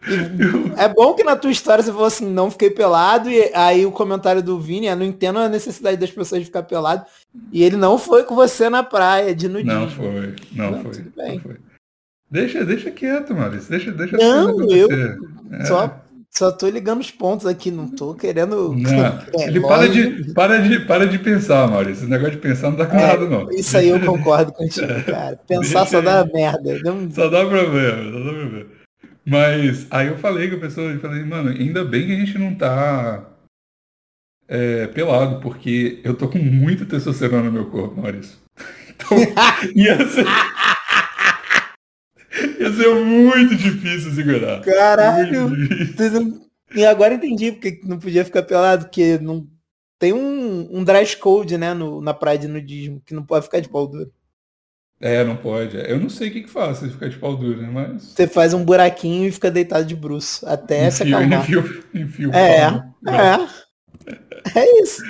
[LAUGHS] é bom que na tua história você falou assim, não fiquei pelado, e aí o comentário do Vini é, não entendo a necessidade das pessoas de ficar pelado. E ele não foi com você na praia de nudismo. Não foi, não, não foi, não foi. Deixa, deixa quieto, Maurício. Deixa, deixa Não, eu é. só, só tô ligando os pontos aqui, não tô querendo. Não, [LAUGHS] é, ele para de, para, de, para de pensar, Maurício. Esse negócio de pensar não dá com é, nada, não. Isso aí eu concordo contigo, cara. [LAUGHS] Pensar só dá merda. Não... Só dá problema, só dá problema. Mas aí eu falei com a pessoa, eu falei, mano, ainda bem que a gente não tá é, pelado, porque eu tô com muita testosterona no meu corpo, Maurício. [LAUGHS] Então, ia ser... [LAUGHS] ia ser muito difícil segurar. Caralho! E agora entendi porque não podia ficar pelado, porque não tem um, um dress code, né, no, na praia de nudismo, que não pode ficar de pau duro. É, não pode. Eu não sei o que, que faz se ficar de pau duro, né? Mas. Você faz um buraquinho e fica deitado de bruxo. Até se acalmar. Enfio, enfio é, é. É isso.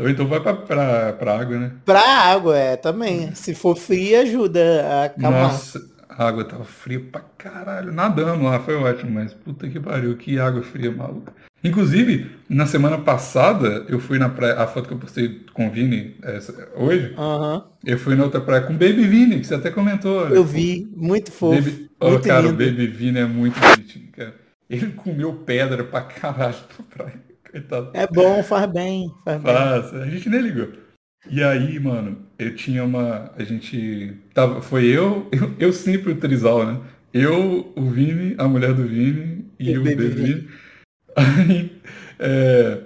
Ou então vai pra, pra, pra água, né? Pra água, é, também. Se for fria, ajuda a acalmar. Nossa, a água tava fria pra caralho. Nadando lá, foi ótimo, mas puta que pariu, que água fria, maluca. Inclusive, na semana passada, eu fui na praia, a foto que eu postei com o Vini essa, hoje, uhum. eu fui na outra praia com o Baby Vini, que você até comentou. Eu vi, muito fofo. Baby, oh, cara, lindo. o Baby Vini é muito bonitinho, cara. Ele comeu pedra pra caralho na praia. [LAUGHS] Coitado. É bom, faz bem. Faz Faz. A gente nem ligou. E aí, mano, eu tinha uma. A gente. Tava, foi eu, eu, eu sempre o Trizal, né? Eu, o Vini, a mulher do Vini e, o bebê Vini. Aí, é,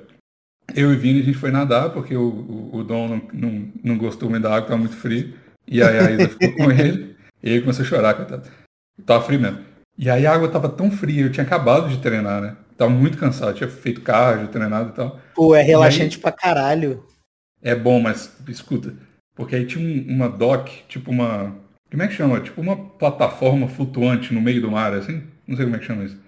eu e o Vini, a gente foi nadar, porque o, o, o Dom não, não, não gostou muito da água, tava muito frio. E aí a Isa ficou com ele, e ele começou a chorar, coitado. Tava frio mesmo. E aí a água tava tão fria, eu tinha acabado de treinar, né? Tava muito cansado, tinha feito cardio, treinado e tal. Pô, é relaxante aí, pra caralho. É bom, mas escuta. Porque aí tinha uma dock, tipo uma. Como é que chama? Tipo uma plataforma flutuante no meio do mar, assim? Não sei como é que chama isso.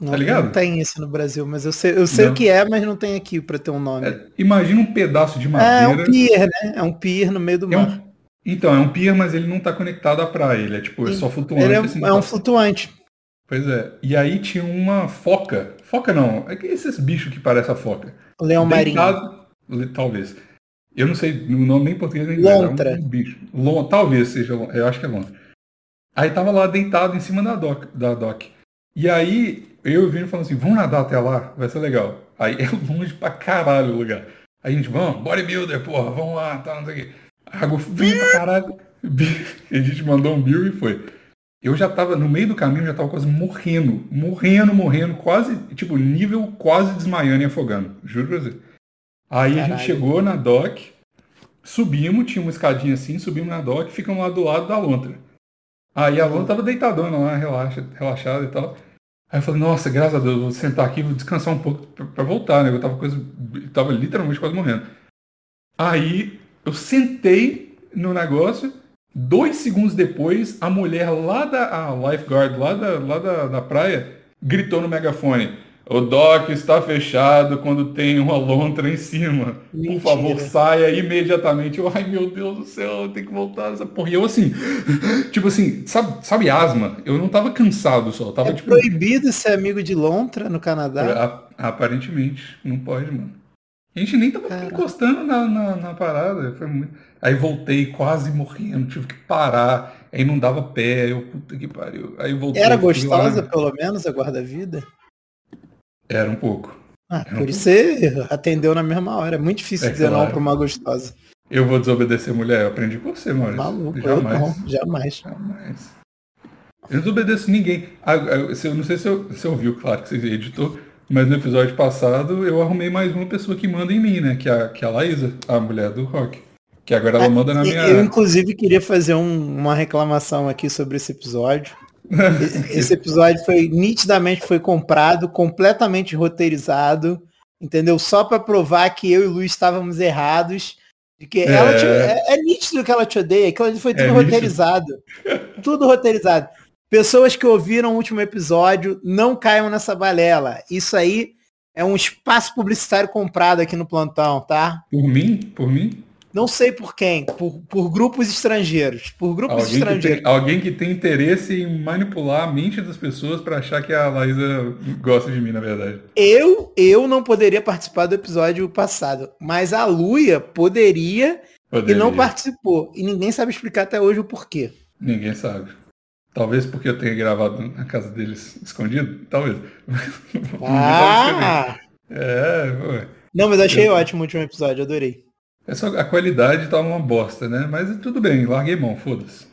Não, tá ligado? Não tem isso no Brasil, mas eu sei, eu sei o que é, mas não tem aqui para ter um nome. É, imagina um pedaço de madeira. É, é um pier, né? É um pier no meio do é mar. Um, então, é um pier, mas ele não tá conectado à praia. Ele é tipo, é só flutuante. Ele é, assim, é um flutuante. Pois é. E aí tinha uma foca. Foca não. É que esses bichos que parecem a foca. Leão marinho. Talvez. Eu não sei o nome nem português nem inglês. Lontra. É um bicho. Lon, talvez seja. Eu acho que é lontra. Aí tava lá deitado em cima da dock. Da dock. E aí eu e o Vini falando assim, vamos nadar até lá, vai ser legal. Aí [LAUGHS] é longe pra caralho o lugar. Aí a gente, vamos, bodybuilder, porra, vamos lá, tá, não sei o quê. Água fria pra caralho. [LAUGHS] a gente mandou um bill e foi. Eu já tava, no meio do caminho, já tava quase morrendo. Morrendo, morrendo, quase, tipo, nível quase desmaiando e afogando. Juro pra você. Aí Caralho. a gente chegou na dock, subimos, tinha uma escadinha assim, subimos na dock, ficamos lá do lado da lontra. Aí a lontra tava deitadona lá, relaxa, relaxada e tal. Aí eu falei, nossa, graças a Deus, vou sentar aqui, vou descansar um pouco para voltar, né? Eu tava, coisa, eu tava literalmente quase morrendo. Aí eu sentei no negócio, dois segundos depois, a mulher lá da a lifeguard, lá da, lá da, da praia, gritou no megafone. O dock está fechado quando tem uma lontra em cima. Mentira. Por favor, saia imediatamente. Eu, ai meu Deus do céu, eu tenho que voltar nessa porra. E eu assim, [GASPS] tipo assim, sabe, sabe asma? Eu não tava cansado só. Tava, é tipo... proibido ser amigo de lontra no Canadá? aparentemente, não pode, mano. A gente nem tava Caraca. encostando na, na, na, parada. Foi muito... Aí voltei quase morrendo, tive que parar. Aí não dava pé, eu puta que pariu. Aí voltei. Era gostosa, lá. pelo menos, a guarda-vida? Era um pouco. Ah, Era por um isso você atendeu na mesma hora. É muito difícil é dizer claro. não pra uma gostosa. Eu vou desobedecer mulher, eu aprendi com você, Maurício. Maluco, jamais. Não, jamais. Jamais. Eu não desobedeço ninguém. Ah, eu não sei se, se ouviu, claro que você editou, mas no episódio passado eu arrumei mais uma pessoa que manda em mim, né? Que é a, que é a Laísa, a mulher do rock. Que agora ela ah, manda na minha. Eu, inclusive, queria fazer um, uma reclamação aqui sobre esse episódio. [LAUGHS] Esse episódio foi nitidamente foi comprado, completamente roteirizado, entendeu? Só para provar que eu e o Luiz estávamos errados. De que é... Ela te, é, é, nítido que ela te odeia, que ela foi é tudo é roteirizado. tudo roteirizado. Pessoas que ouviram o último episódio, não caiam nessa balela. Isso aí é um espaço publicitário comprado aqui no plantão, tá? Por mim? Por mim? Não sei por quem, por, por grupos estrangeiros. Por grupos alguém estrangeiros. Que tem, alguém que tem interesse em manipular a mente das pessoas para achar que a Laísa gosta de mim, na verdade. Eu, eu não poderia participar do episódio passado, mas a Luia poderia, poderia, e não participou. E ninguém sabe explicar até hoje o porquê. Ninguém sabe. Talvez porque eu tenha gravado na casa deles escondido? Talvez. [LAUGHS] Ah! é, foi. Não, mas achei eu... ótimo o último episódio, adorei. Só, a qualidade tá uma bosta, né? Mas tudo bem, larguei mão, foda-se.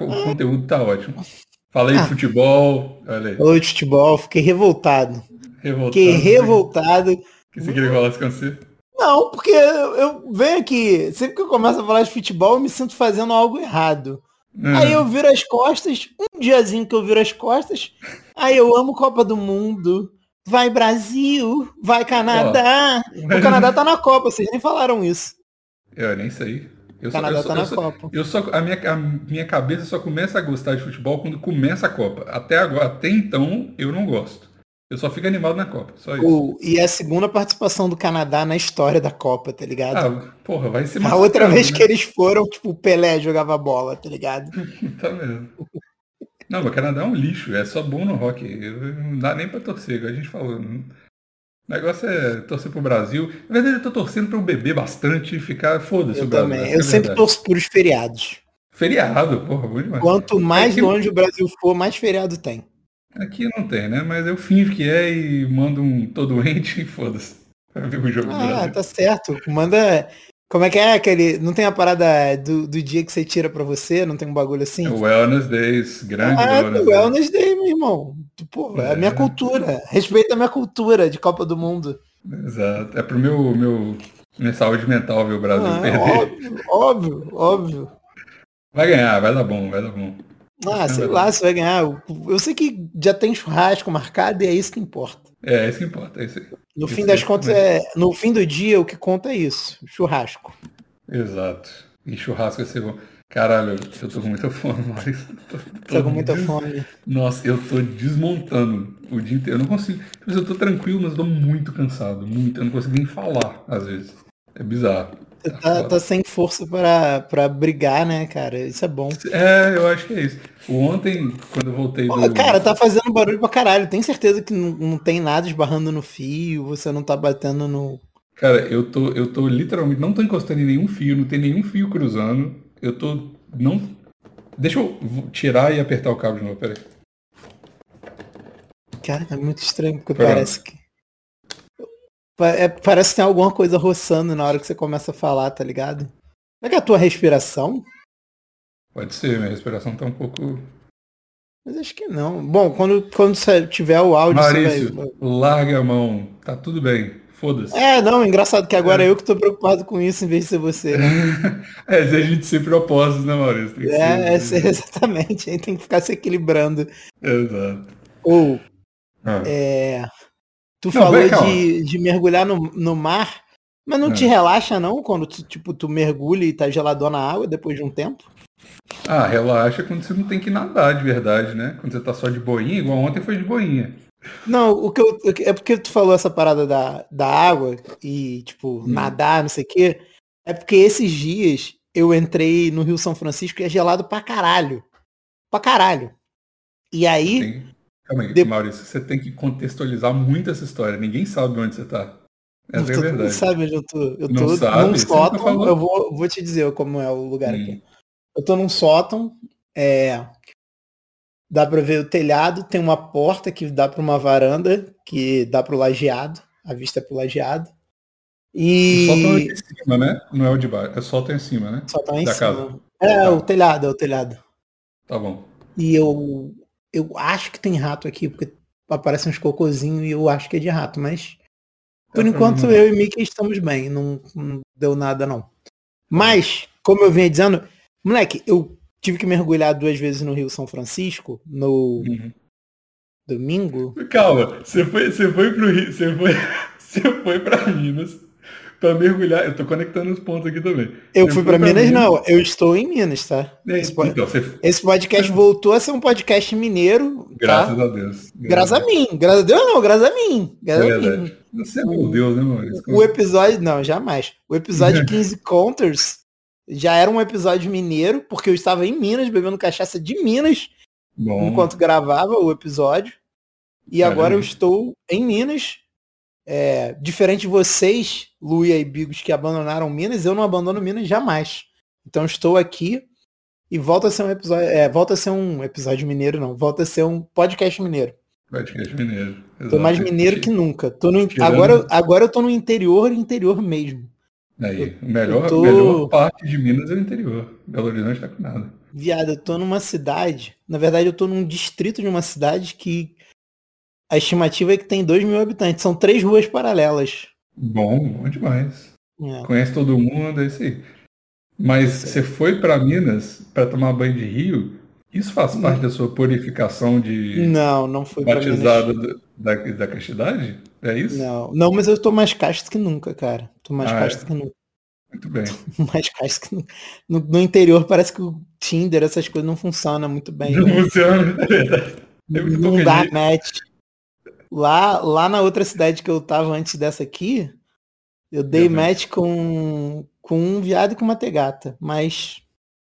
O conteúdo tá ótimo. Falei ah. de futebol, olha aí. Falei de futebol, fiquei revoltado. Revoltado. Fiquei revoltado. Que você queria falar com você? Não, porque eu venho aqui, sempre que eu começo a falar de futebol, eu me sinto fazendo algo errado. Uhum. Aí eu viro as costas, um diazinho que eu viro as costas, aí eu amo Copa do Mundo, vai Brasil, vai Canadá. O Canadá tá na Copa, vocês nem falaram isso. Eu nem sei. Eu Canadá só, eu, tá na eu Copa. Só, eu só, a, minha, a minha cabeça só começa a gostar de futebol quando começa a Copa. Até agora, até então, eu não gosto. Eu só fico animado na Copa, só isso. O, e é a segunda participação do Canadá na história da Copa, tá ligado? Ah, porra, vai ser A outra vez né? que eles foram, tipo, o Pelé jogava bola, tá ligado? [LAUGHS] tá mesmo. Não, o Canadá é um lixo, é só bom no rock. Não dá nem pra torcer, igual a gente falou. Não... O negócio é torcer pro Brasil. Na verdade, eu tô torcendo para eu beber bastante e ficar. Foda-se o Brasil. Também. Eu é sempre torço por os feriados. Feriado, porra, bom demais. Quanto mais Aqui... longe o Brasil for, mais feriado tem. Aqui não tem, né? Mas eu finjo que é e mando um todo doente e foda-se. ver o jogo ah, do Brasil. tá certo. Manda. Como é que é aquele. Não tem a parada do, do dia que você tira pra você? Não tem um bagulho assim? É o Wellness Days, grande ah, Wellness, Wellness Day, meu irmão. Pô, é. é a minha cultura. Respeita a minha cultura de Copa do Mundo. Exato. É pro meu, meu minha saúde mental ver o Brasil ah, perder. Óbvio, óbvio, óbvio. Vai ganhar, vai dar bom, vai dar bom. Ah, sei lá se vai ganhar. Eu sei que já tem churrasco marcado e é isso que importa. É, é isso que importa, é isso aí. No fim das contas, é, no fim do dia, o que conta é isso, churrasco. Exato. E churrasco vai ser bom. Caralho, eu tô com muita fome, [LAUGHS] Maurício. Tô, tô tá com muita des... fome. Nossa, eu tô desmontando o dia inteiro. Eu não consigo. Eu tô tranquilo, mas eu tô muito cansado. Muito. Eu não consigo nem falar, às vezes. É bizarro. Você tá, tá, sem força para, brigar, né, cara? Isso é bom. É, eu acho que é isso. Ontem, quando eu voltei do... Cara, tá fazendo barulho pra caralho. Tem certeza que não, não tem nada esbarrando no fio, você não tá batendo no... Cara, eu tô, eu tô literalmente... Não tô encostando em nenhum fio, não tem nenhum fio cruzando. Eu tô... Não... Deixa eu tirar e apertar o cabo de novo, peraí. Cara, tá muito estranho, porque Pronto. parece que... É, parece que tem alguma coisa roçando na hora que você começa a falar, tá ligado? É que é a tua respiração? Pode ser, minha respiração tá um pouco. Mas acho que não. Bom, quando, quando você tiver o áudio. Maurício, vai... larga a mão. Tá tudo bem. Foda-se. É, não, engraçado que agora é. eu que tô preocupado com isso em vez de ser você. [LAUGHS] é, se a gente ser propósitos, né, Maurício? é, ser, é, [LAUGHS] exatamente. A gente tem que ficar se equilibrando. Exato. Ou. Ah. É Tu não, falou de, de mergulhar no, no mar, mas não, te é. relaxa não quando tu, tipo, tu mergulha e tá gelador na água depois de um tempo? Ah, relaxa quando você não tem que nadar de verdade, né? Quando você tá só de boinha, igual ontem foi de boinha. Não, o que eu, é porque tu falou essa parada da, da água e, tipo, hum. nadar, não sei o quê. É porque esses dias eu entrei no Rio São Francisco e é gelado pra caralho. Pra caralho. E aí, Sim. Calma aí, de... Maurício, você tem que contextualizar muito essa história. Ninguém sabe onde você tá. Essa é verdade. Não sabe onde eu tô. Eu não tô sabe? num sótão. Eu vou, vou te dizer como é o lugar hum. aqui. Eu tô num sótão. É, dá para ver o telhado. Tem uma porta que dá para uma varanda que dá para o lajeado. A vista é pro lajeado. E... O sótão é em cima, né? Não é o de baixo. É sótão em cima, né? Sótão em da cima. Casa. É, tá. o telhado, é o telhado. Tá bom. E eu eu acho que tem rato aqui, porque aparecem uns cocôzinhos e eu acho que é de rato, mas por enquanto eu e Mickey estamos bem, não, não, deu nada não. Mas, como eu vinha dizendo, moleque, eu tive que mergulhar duas vezes no Rio São Francisco, no uhum. domingo. Calma, você foi, você foi pro Rio, você foi, [LAUGHS] você foi pra Minas, para mergulhar. Eu tô conectando os pontos aqui também. Eu, eu fui para Minas, Minas, não. Eu estou em Minas, tá? É, esse, então, você... esse, podcast voltou a ser um podcast mineiro. Tá? Graças tá? a Deus. Graças, graças a mim. Graças a Deus não, graças a mim. Graças é a mim. Você é meu Deus, né, Maurício? O episódio, não, jamais. O episódio [LAUGHS] 15 Counters já era um episódio mineiro, porque eu estava em Minas, bebendo cachaça de Minas, Bom. enquanto gravava o episódio. E Caramba. agora eu estou em Minas, é, diferente de vocês, Luia e Bigos, que abandonaram Minas, eu não abandono Minas jamais. Então estou aqui e volta a ser um episódio. É, volta a ser um episódio mineiro, não. Volta a ser um podcast mineiro. Podcast mineiro. Exato. Tô mais mineiro que nunca. Tô no, agora, agora eu tô no interior, interior mesmo. Aí, melhor, tô... melhor parte de Minas é o interior. Belo Horizonte tá com nada. Viado, eu tô numa cidade. Na verdade, eu tô num distrito de uma cidade que a estimativa é que tem 2 mil habitantes. São três ruas paralelas. Bom, bom demais. É. Conhece todo mundo, é isso aí. Mas você foi para Minas para tomar banho de rio? Isso faz parte da sua purificação de não, não foi batizado da, da castidade? É isso? Não, não, mas eu tô mais casto que nunca, cara. Tô mais ah, casto é. que nunca. Muito bem. [LAUGHS] mais casto que nunca. No, no, interior parece que o Tinder, essas coisas não funcionam muito bem. Não né? funciona, é verdade. Não dá match. Lá, lá na outra cidade que eu tava antes dessa aqui, eu dei match com, com um viado e com uma tegata, mas.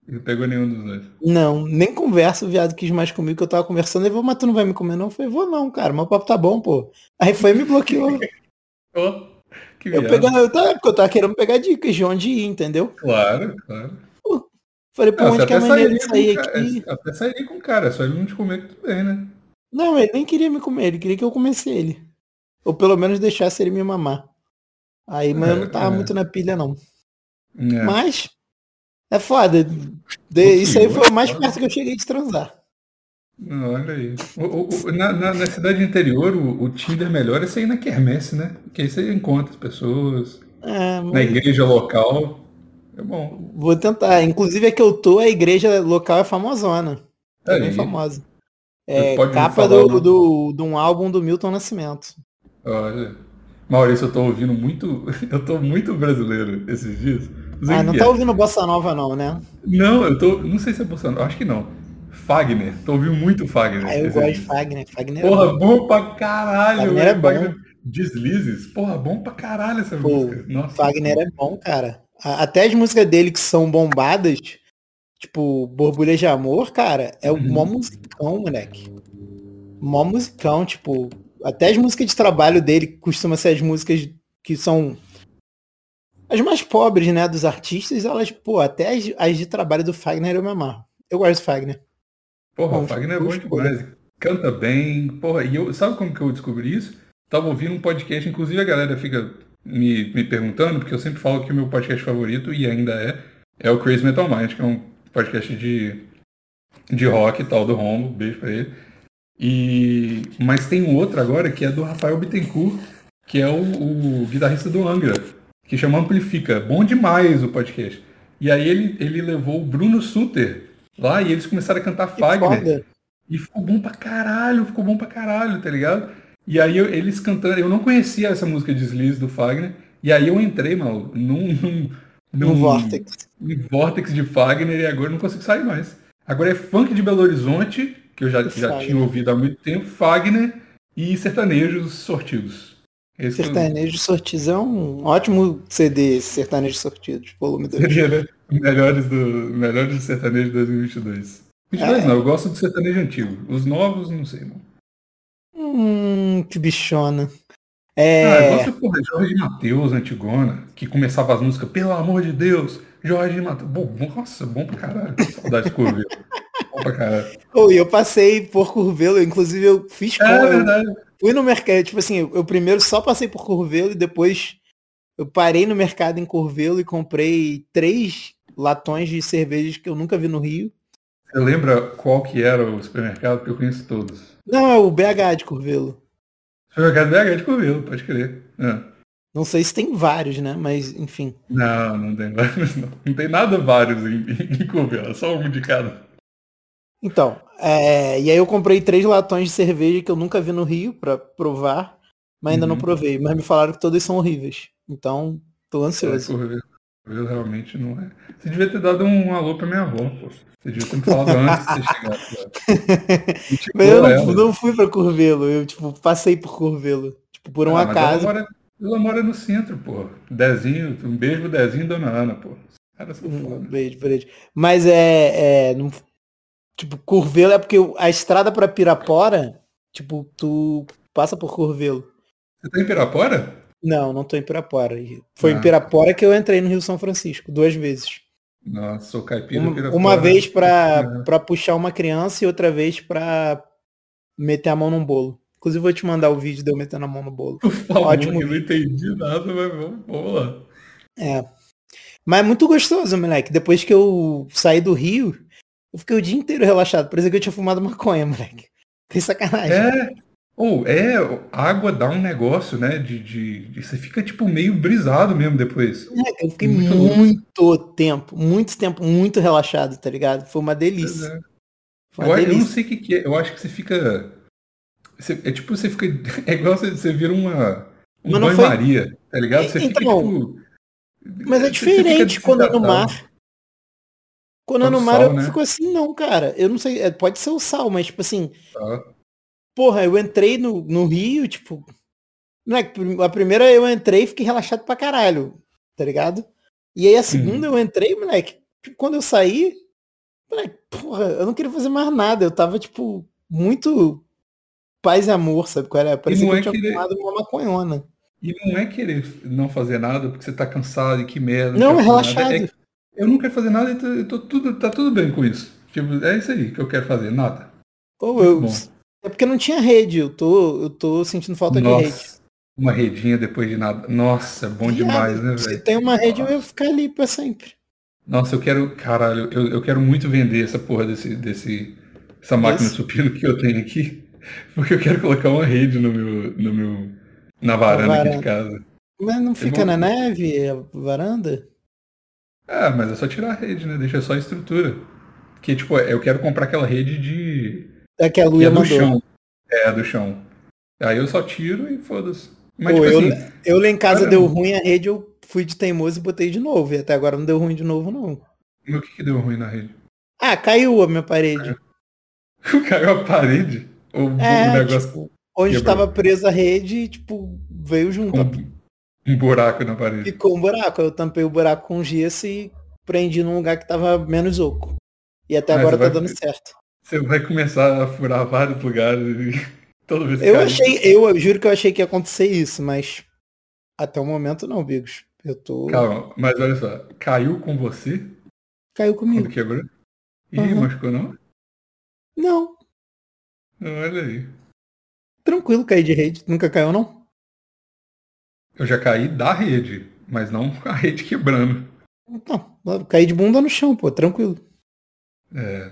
Não pegou nenhum dos dois. Não, nem conversa, o viado quis mais comigo que eu tava conversando. Ele falou, mas tu não vai me comer, não? Eu falei, vou não, cara, meu papo tá bom, pô. Aí foi e me bloqueou. [LAUGHS] oh, que eu, pegando, eu, tava, porque eu tava querendo pegar dicas de onde ir, entendeu? Claro, claro. Pô, falei, pô, onde que é a maneira de sair aqui? Até sair com o cara, é só ele não te comer tudo bem, né? Não, ele nem queria me comer, ele queria que eu comesse ele. Ou pelo menos deixasse ele me mamar. Aí, mas é, eu não tava é. muito na pilha, não. É. Mas, é foda. De, isso aí foi o mais perto que eu cheguei de transar. Olha aí. O, o, na, na, na, cidade interior, o, o Tinder melhor é sair na quermesse, né? Porque aí você encontra as pessoas. É. Na igreja local. É bom. Vou tentar. Inclusive, é que eu tô, a igreja local é famosona. É bem famosa. É capa do, do, de um álbum do Milton Nascimento. Olha. Maurício, eu tô ouvindo muito. [LAUGHS] Eu tô muito brasileiro esses dias. Não ah, não tá ouvindo Bossa Nova, não, né? Não, eu tô. Não sei se é Bossa Nova, acho que não. Fagner, tô ouvindo muito Fagner. Ah, eu gosto de Fagner. Fagner é Porra, é bom. bom pra caralho, Fagner é bom. Deslizes, porra, bom pra caralho essa Pô, música. Nossa, Fagner é bom, cara. Até as músicas dele que são bombadas, tipo Borbulha de Amor, cara, é uhum. mó musicão, moleque. Mó musicão, tipo, até as músicas de trabalho dele costumam ser as músicas que são as mais pobres, né, dos artistas, elas, pô, até as, as de trabalho do Fagner eu me amarro. Eu gosto do Fagner. Porra, bom, o Fagner é bom demais. Canta bem. Porra, e eu, sabe como que eu descobri isso? Tava ouvindo um podcast, inclusive a galera fica me, me perguntando, porque eu sempre falo que o meu podcast favorito, e ainda é, é o Crazy Metal Mind, que é um podcast de, de rock e tal, do Rombo, beijo pra ele. E, mas tem um outro agora que é do Rafael Bittencourt, que é o, o guitarrista do Angra, que chama Amplifica. Bom demais o podcast. E aí ele, ele levou o Bruno Suter lá e eles começaram a cantar que Fagner. Foda. E ficou bom pra caralho, ficou bom pra caralho, tá ligado? E aí eu, eles cantando, eu não conhecia essa música de Deslize do Fagner, e aí eu entrei, mal, num, num, num, Vortex. Num Vortex de Fagner e agora eu não consigo sair mais. Agora é funk de Belo Horizonte, que eu já, já tinha ouvido há muito tempo, Fagner e sertanejos sortidos. Esse Sertanejo Sortidos é um ótimo CD, Sertanejo Sortidos, volume 2. Seria, né? Melhores do, melhores do Sertanejo 2022. 22 é. não, eu gosto do sertanejo antigo. Os novos, não sei, não. Hum, que bichona. É... Ah, eu gosto porra, Jorge Matheus, Antigona, que começava as músicas, pelo amor de Deus, Jorge Matheus. Bom, nossa, bom pra caralho. Saudade de Curvelo. bom pra caralho. Oh, eu passei por Curvelo, inclusive eu fiz é, é verdade. Fui no mercado, tipo assim, eu, eu primeiro só passei por Curvelo e depois eu parei no mercado em Curvelo e comprei três latões de cervejas que eu nunca vi no Rio. Você lembra qual que era o supermercado? Porque eu conheço todos. Não, é o BH de Curvelo. Supermercado BH de Curvelo, pode crer. É. Não sei se tem vários, né? Mas, enfim. Não, não tem vários, não. Não tem nada vários em, em é só um de cada. Então, é, e aí eu comprei três latões de cerveja que eu nunca vi no Rio para provar, mas ainda uhum. não provei. Mas me falaram que todas são horríveis. Então, tô ansioso. Eu realmente não é. Você devia ter dado um alô pra minha avó, pô. Você devia ter me falado antes de você chegar. [LAUGHS] Mas eu não, não, fui pra Curvelo, eu tipo, passei por Curvelo. Tipo, por um ah, acaso. Ela mora, ela mora, no centro, pô. Dezinho, um beijo pro Dezinho e Dona Ana, pô. Cara, um beijo, beijo. Mas é. é não, tipo, Curvelo é porque a estrada pra Pirapora, tipo, tu passa por Curvelo. Você tá em Pirapora? Não, não tô em Pirapora. Foi ah. em Pirapora que eu entrei no Rio São Francisco, duas vezes. Nossa, sou caipira uma, uma vez para [LAUGHS] é. puxar uma criança e outra vez para meter a mão num bolo. Inclusive vou te mandar o vídeo de eu metendo a mão no bolo. Por favor, Ótimo. Eu não entendi nada, mas vamos, vamos lá. É. Mas é muito gostoso, moleque. Depois que eu saí do Rio, eu fiquei o dia inteiro relaxado. Parecia que eu tinha fumado maconha, moleque. Tem sacanagem. É, ou, é, água dá um negócio, né? De, de, de, Você fica, tipo, meio brisado mesmo depois. É, eu fiquei muito, muito tempo, muito tempo, muito relaxado, tá ligado? Foi uma delícia. É. Uma eu, delícia. eu, não sei o que, que, é. Eu acho que você fica. Você, é tipo, você fica. [LAUGHS] É igual você, você vira uma. Um banho-maria, foi... tá ligado? Você então, fica, tipo. Mas é diferente quando é no mar. Quando é no mar, eu não né? fico assim, não, cara. Eu não sei. É, pode ser o sal, mas, tipo assim. Ah porra, eu entrei no, no Rio, tipo. A primeira eu entrei e fiquei relaxado pra caralho, tá ligado? E aí a segunda uhum. eu entrei, moleque, quando eu saí, moleque, porra, eu não queria fazer mais nada. Eu tava, tipo, muito paz e amor, sabe qual era? Parecia que eu é tinha querer... fumado uma maconhona. E não é querer não fazer nada porque você tá cansado e que merda. Não, é relaxado. É, eu não quero fazer nada e tô, tô, tudo, tá tudo bem com isso. Tipo, é isso aí que eu quero fazer, nada. Ou eu, bom. É porque não tinha rede, eu tô, eu tô sentindo falta Nossa. de rede. Uma redinha depois de nada. Nossa, é bom demais, né, velho? Se tem uma rede, eu vou ficar ali pra sempre. Nossa, eu quero. Caralho, eu, eu quero muito vender essa porra desse. desse essa máquina Esse? supino que eu tenho aqui. [LAUGHS] Porque eu quero colocar uma rede no meu. No meu na varanda, varanda. aqui de casa. Mas não fica na neve a varanda? Ah, mas é só tirar a rede, né? Deixa só a estrutura. Que, tipo, eu quero comprar aquela rede de. É que a Luia é do mandou. chão. É, do chão. Aí eu só tiro e foda-se. Mas, Pô, tipo eu, assim, eu lá em casa caramba. deu ruim a rede, eu fui de teimoso e botei de novo. E até agora não deu ruim de novo, não. E o que, que deu ruim na rede? Ah, caiu a minha parede. [LAUGHS] caiu a parede? Ou é, o negócio. Tipo, onde estava presa a rede, tipo, veio junto. Um, um buraco na parede. Ficou um buraco. Eu tampei o buraco com gesso e prendi num lugar que tava menos oco. E até Mas agora tá dando certo. Você vai começar a furar vários lugares e [LAUGHS] toda vez Eu achei, eu, eu juro que eu achei que ia acontecer isso, mas até o momento não, Bigos. Eu tô. Calma, mas olha só, caiu com você? Caiu comigo. Quando quebrou? Ih, uhum. machucou não? Não. Olha aí. Tranquilo cair de rede. Nunca caiu, não? Eu já caí da rede, mas não a rede quebrando. Não, caí de bunda no chão, pô, tranquilo. É,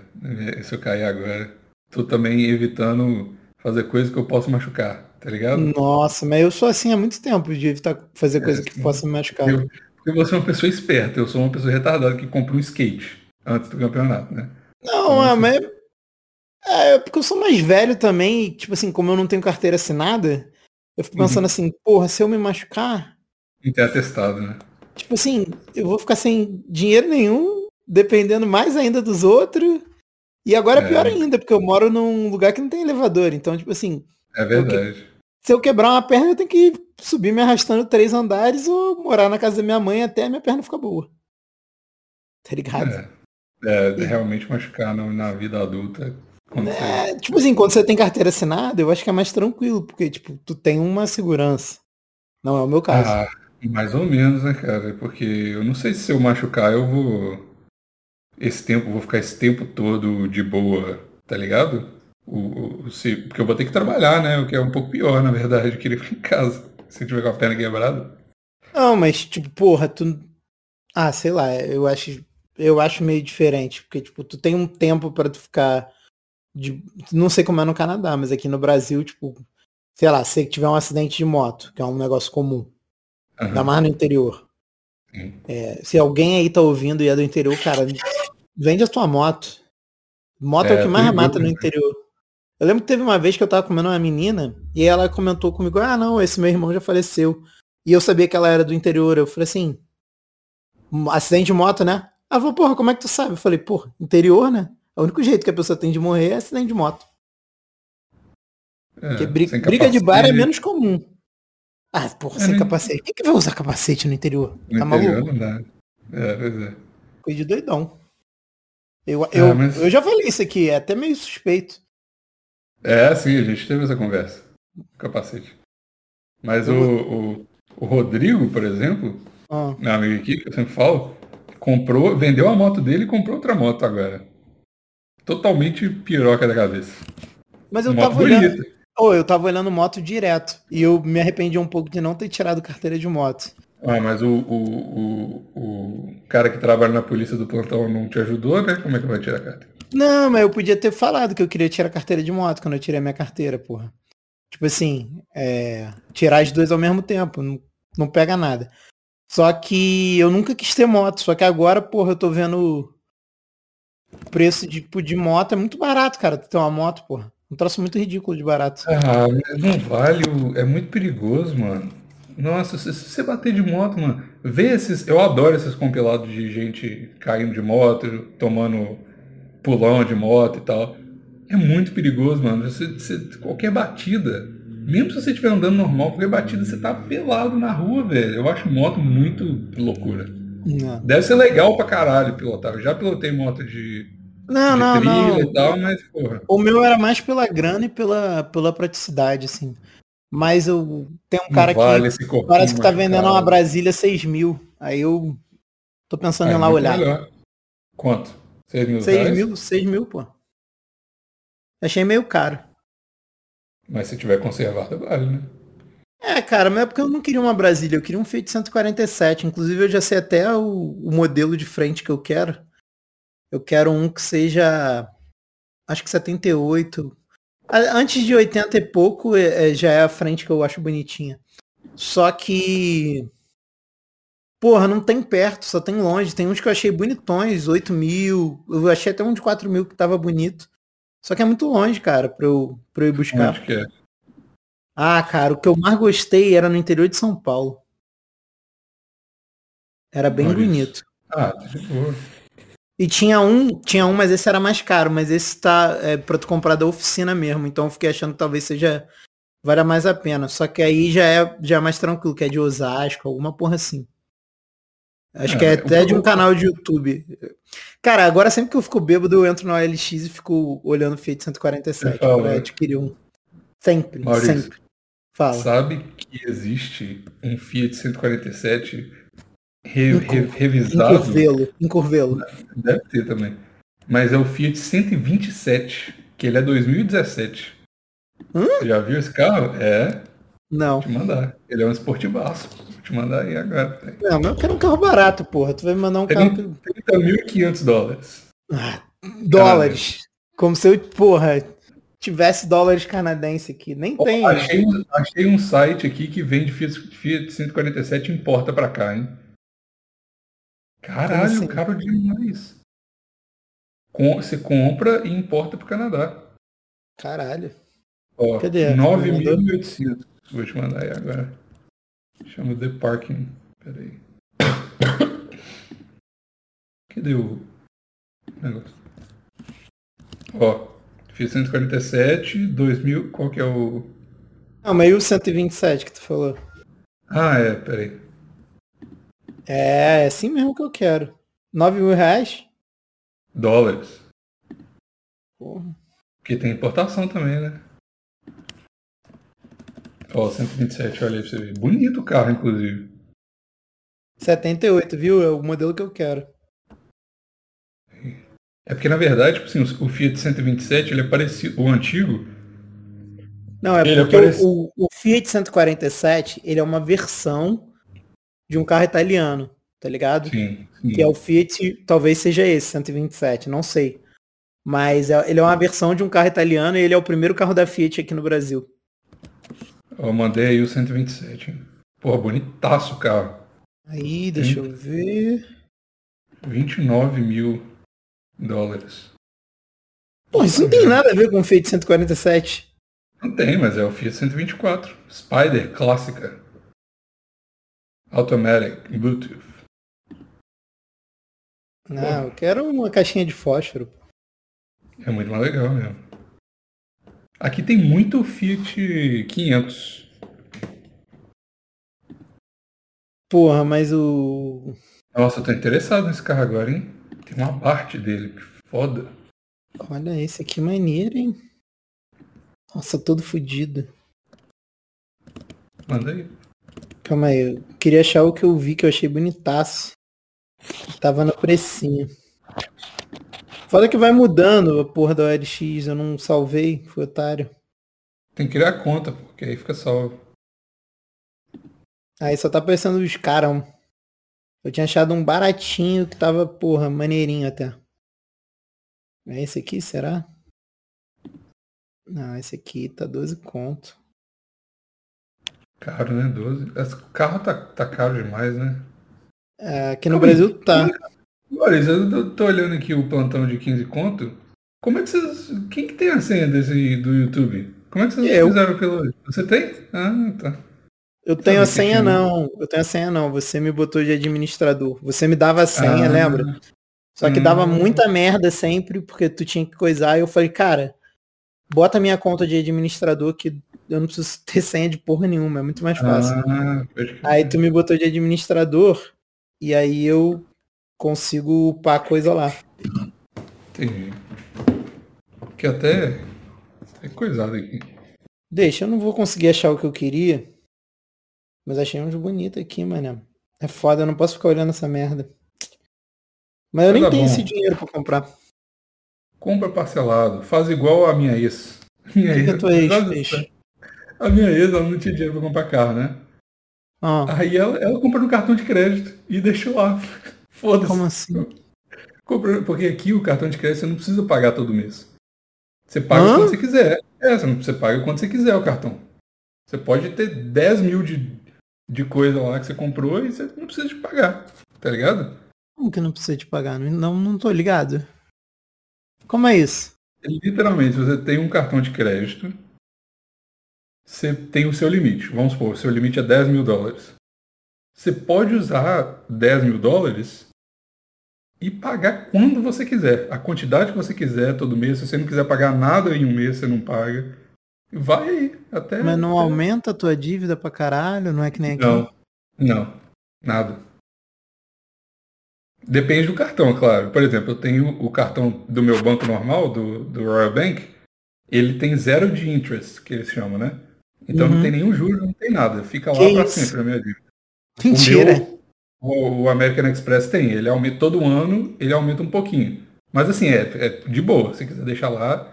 se eu cair agora. Tô também evitando fazer coisas que eu possa machucar, tá ligado? Nossa, mas eu sou assim há muito tempo de evitar fazer é, coisas que possam me machucar. Eu, porque você é uma pessoa esperta, eu sou uma pessoa retardada que compra um skate antes do campeonato, né? Não, então, é, mas. É, porque eu sou mais velho também, e, tipo assim, como eu não tenho carteira assinada, eu fico pensando uhum. assim, porra, se eu me machucar. E ter atestado, né? Tipo assim, eu vou ficar sem dinheiro nenhum, dependendo mais ainda dos outros. E agora é pior é. ainda, porque eu moro num lugar que não tem elevador. Então, tipo assim. É verdade. Eu, se eu quebrar uma perna, eu tenho que subir me arrastando três andares ou morar na casa da minha mãe até a minha perna ficar boa. Tá ligado? É, é e... realmente machucar na, vida adulta. É, tipo assim, quando você tem carteira assinada, eu acho que é mais tranquilo, porque, tipo, tu tem uma segurança. Não é o meu caso. Ah, mais ou menos, né, cara? Porque eu não sei se eu machucar, eu vou. Esse tempo, vou ficar esse tempo todo de boa, tá ligado? O, o, se, porque eu vou ter que trabalhar, né? O que é um pouco pior, na verdade, [LAUGHS] que ele ficar em casa. Se tiver com a perna quebrada. Não, mas, tipo, porra, tu. Ah, sei lá, eu acho. Eu acho meio diferente. Porque, tipo, tu tem um tempo para tu ficar. De... Não sei como é no Canadá, mas aqui no Brasil, tipo, sei lá, se tiver um acidente de moto, que é um negócio comum. Uhum. Ainda mais no interior. É, se alguém aí tá ouvindo e é do interior, cara, vende a tua moto. Moto é, é o que mais mata no né? interior. Eu lembro que teve uma vez que eu tava comendo uma menina e ela comentou comigo, ah não, esse meu irmão já faleceu. E eu sabia que ela era do interior. Eu falei assim, acidente de moto, né? Ela falou, porra, como é que tu sabe? Eu falei, porra, interior, né? O único jeito que a pessoa tem de morrer é acidente de moto. É, Porque briga, briga de bar é menos comum. Ah, porra, é, sem nem... capacete. Quem que vai usar capacete no interior? No tá interior maluco? Não dá. É, pois é. Coisa de doidão. Eu, eu, é, mas... eu já falei isso aqui, é até meio suspeito. É, sim, a gente teve essa conversa. Capacete. Mas eu... o, o, o, Rodrigo, por exemplo, ah. meu amigo aqui, que eu sempre falo, comprou, vendeu a moto dele e comprou outra moto agora. Totalmente piroca da cabeça. Mas eu moto tava bonita. olhando. Oh, eu tava olhando moto direto. E eu me arrependi um pouco de não ter tirado carteira de moto. Ah, mas o, o, o, o cara que trabalha na polícia do plantão não te ajudou, né? Como é que vai tirar a carteira? Não, mas eu podia ter falado que eu queria tirar a carteira de moto quando eu tirei a minha carteira, porra. Tipo assim, é, tirar as duas ao mesmo tempo, não, não pega nada. Só que eu nunca quis ter moto, só que agora, porra, eu tô vendo o preço de, tipo, de moto é muito barato, cara, ter uma moto, porra. Um troço muito ridículo de barato. Ah, não vale, é muito perigoso, mano. Nossa, se, você bater de moto, mano, vê esses. Eu adoro esses compilados de gente caindo de moto, tomando pulão de moto e tal. É muito perigoso, mano. Você, você, qualquer batida, mesmo se você estiver andando normal, qualquer batida, você tá pelado na rua, velho. Eu acho moto muito loucura. Não. Deve ser legal pra caralho pilotar. Eu já pilotei moto de não, não, não. e tal, mas, porra. O meu era mais pela grana e pela, pela praticidade, assim. Mas eu tem um cara vale que parece que tá vendendo cara. uma Brasília 6 mil. Aí eu tô pensando em ir lá olhar. Melhor. Quanto? 6 mil 6 mil, 6 mil, pô. Achei meio caro. Mas se tiver conservado, vale, né? É, cara, mas é porque eu não queria uma Brasília, eu queria um Fiat 147. Inclusive eu já sei até o, o modelo de frente que eu quero. Eu quero um que seja, acho que 78. Antes de 80 e pouco, é, é, já é a frente que eu acho bonitinha. Só que Porra, não tem perto, só tem longe. Tem uns que eu achei bonitões, 8 mil. Eu achei até um de 4 mil que tava bonito. Só que é muito longe, cara, pra eu, pra eu ir buscar. Onde que é? Ah, cara, o que eu mais gostei era no interior de São Paulo. Era bem bonito. Ah, boa. E tinha um, tinha um, mas esse era mais caro, mas esse tá é, pra tu comprar da oficina mesmo. Então eu fiquei achando que talvez seja. Vale mais a pena. Só que aí já é, já é mais tranquilo, que é de Osasco, alguma porra assim. Acho é, que é até de um canal de YouTube. Cara, agora sempre que eu fico bêbado, eu entro no OLX e fico olhando o Fiat 147 para adquirir um. Sempre, Maurício, sempre. Fala. Sabe que existe um Fiat 147 re, re, revisado? Encurvelo, encurvelo. Deve ter também. Mas é o Fiat 127, que ele é 2017. Hum? Você já viu esse carro? É. Não. Vou te mandar. Ele é um esportivaço. Vou te mandar aí agora. Não, mas eu quero um carro barato, porra. Tu vai me mandar um 30, carro. 30.500 dólares. Ah, dólares. Como se eu, porra, tivesse dólares canadense aqui. Nem oh, tem. Achei, achei, um site aqui que vende Fiat, Fiat 147 e importa pra cá, hein? Caralho, assim? caro demais. Com, você compra e importa pro Canadá. Caralho. Ó, Cadê? 9.800. Vou te mandar aí agora. Chama The Parking. Pera aí. Cadê o negócio? Ó, fiz 147, 2000, qual que é o... Ah, mas e o 127 que tu falou? Ah, é, peraí. É, é assim mesmo que eu quero. 9 mil reais? Dólares. Porra. Porque tem importação também, né? Ó, 127, olha aí pra você ver. Bonito o carro, inclusive. 78, viu? É o modelo que eu quero. É porque, na verdade, tipo assim, o Fiat 127, ele é parecido... O antigo... Não, é ele porque é o, o, Fiat 147, ele é uma versão de um carro italiano, tá ligado? Sim, sim. Que é o Fiat, talvez seja esse, 127, não sei. Mas é, ele é uma versão de um carro italiano e ele é o primeiro carro da Fiat aqui no Brasil. Eu mandei aí o 127. Porra, bonitaço o carro. Aí, deixa 20, eu ver. 29 mil dólares. Pô, isso não tem nada a ver com o Fiat 147. Não tem, mas é o Fiat 124. Spider clássica. Automatic, Bluetooth. Não, eu quero uma caixinha de fósforo. É muito mais legal mesmo. Aqui tem muito Fiat 500. Porra, mas o. Nossa, eu tô interessado nesse carro agora, hein? Tem uma parte dele, que foda. Olha, esse aqui é maneiro, hein? Nossa, todo fodido. Manda aí. Calma aí, eu queria achar o que eu vi que eu achei bonitaço. Tava no precinho. Foda que vai mudando a porra da OLX, eu não salvei, fui otário. Tem que criar conta, porque aí fica salvo. Aí só tá aparecendo os caras. Eu tinha achado um baratinho que tava, porra, maneirinho até. É esse aqui, será? Não, esse aqui tá 12 conto. Caro, né? 12. O carro tá, tá caro demais, né? É, aqui no Brasil tá. Olha, eu tô olhando aqui o plantão de 15 conto. Como é que vocês. Quem que tem a senha desse do YouTube? Como é que vocês eu. fizeram pelo. Você tem? Ah, tá. Eu tenho a senha não. Eu tenho a senha não. Você me botou de administrador. Você me dava a senha, ah, lembra? Só que hum. dava muita merda sempre, porque tu tinha que coisar. E eu falei, cara, bota minha conta de administrador que eu não preciso [LAUGHS] ter senha de porra nenhuma, é muito mais fácil. Ah, aí tu me botou de administrador, e aí eu consigo upar a coisa lá. Entendi. Que até é coisado aqui. Deixa, eu não vou conseguir achar o que eu queria. Mas achei uns bonitos aqui, mano. É foda, eu não posso ficar olhando essa merda. Mas eu nem tenho bom. esse dinheiro pra comprar. Compra parcelado. Faz igual a minha ex. [LAUGHS] Minha ex. A tua ex fez? A minha ex, ela não tinha dinheiro pra comprar carro, né? Ah. Aí ela, ela comprou no cartão de crédito e deixou lá. [LAUGHS] Foda-se. Como assim? Comprou, porque aqui o cartão de crédito você não precisa pagar todo mês. Você paga Hã? quando você quiser. É, você, não, você paga quando você quiser o cartão. Você pode ter 10 mil de, de coisa lá que você comprou e você não precisa de pagar. Tá ligado? Como que não precisa de pagar? Não, não tô ligado. Como é isso? Literalmente, você tem um cartão de crédito, você tem o seu limite. Vamos supor, o seu limite é 10 mil dólares. Você pode usar 10 mil dólares e pagar quando você quiser. A quantidade que você quiser todo mês. Se você não quiser pagar nada em um mês, você não paga. Vai aí, até. Mas não aumenta a tua dívida pra caralho? Não é que nem aqui? Não, não, nada. Depende do cartão, claro. Por exemplo, eu tenho o cartão do meu banco normal, do, do Royal Bank, ele tem zero de interest, que eles chamam, né? Então uhum. não tem nenhum juro, não tem nada. Fica lá para sempre a minha dívida. Mentira. O, meu, o, American Express tem, ele aumenta todo ano, ele aumenta um pouquinho. Mas assim, é, é de boa. Se quiser deixar lá,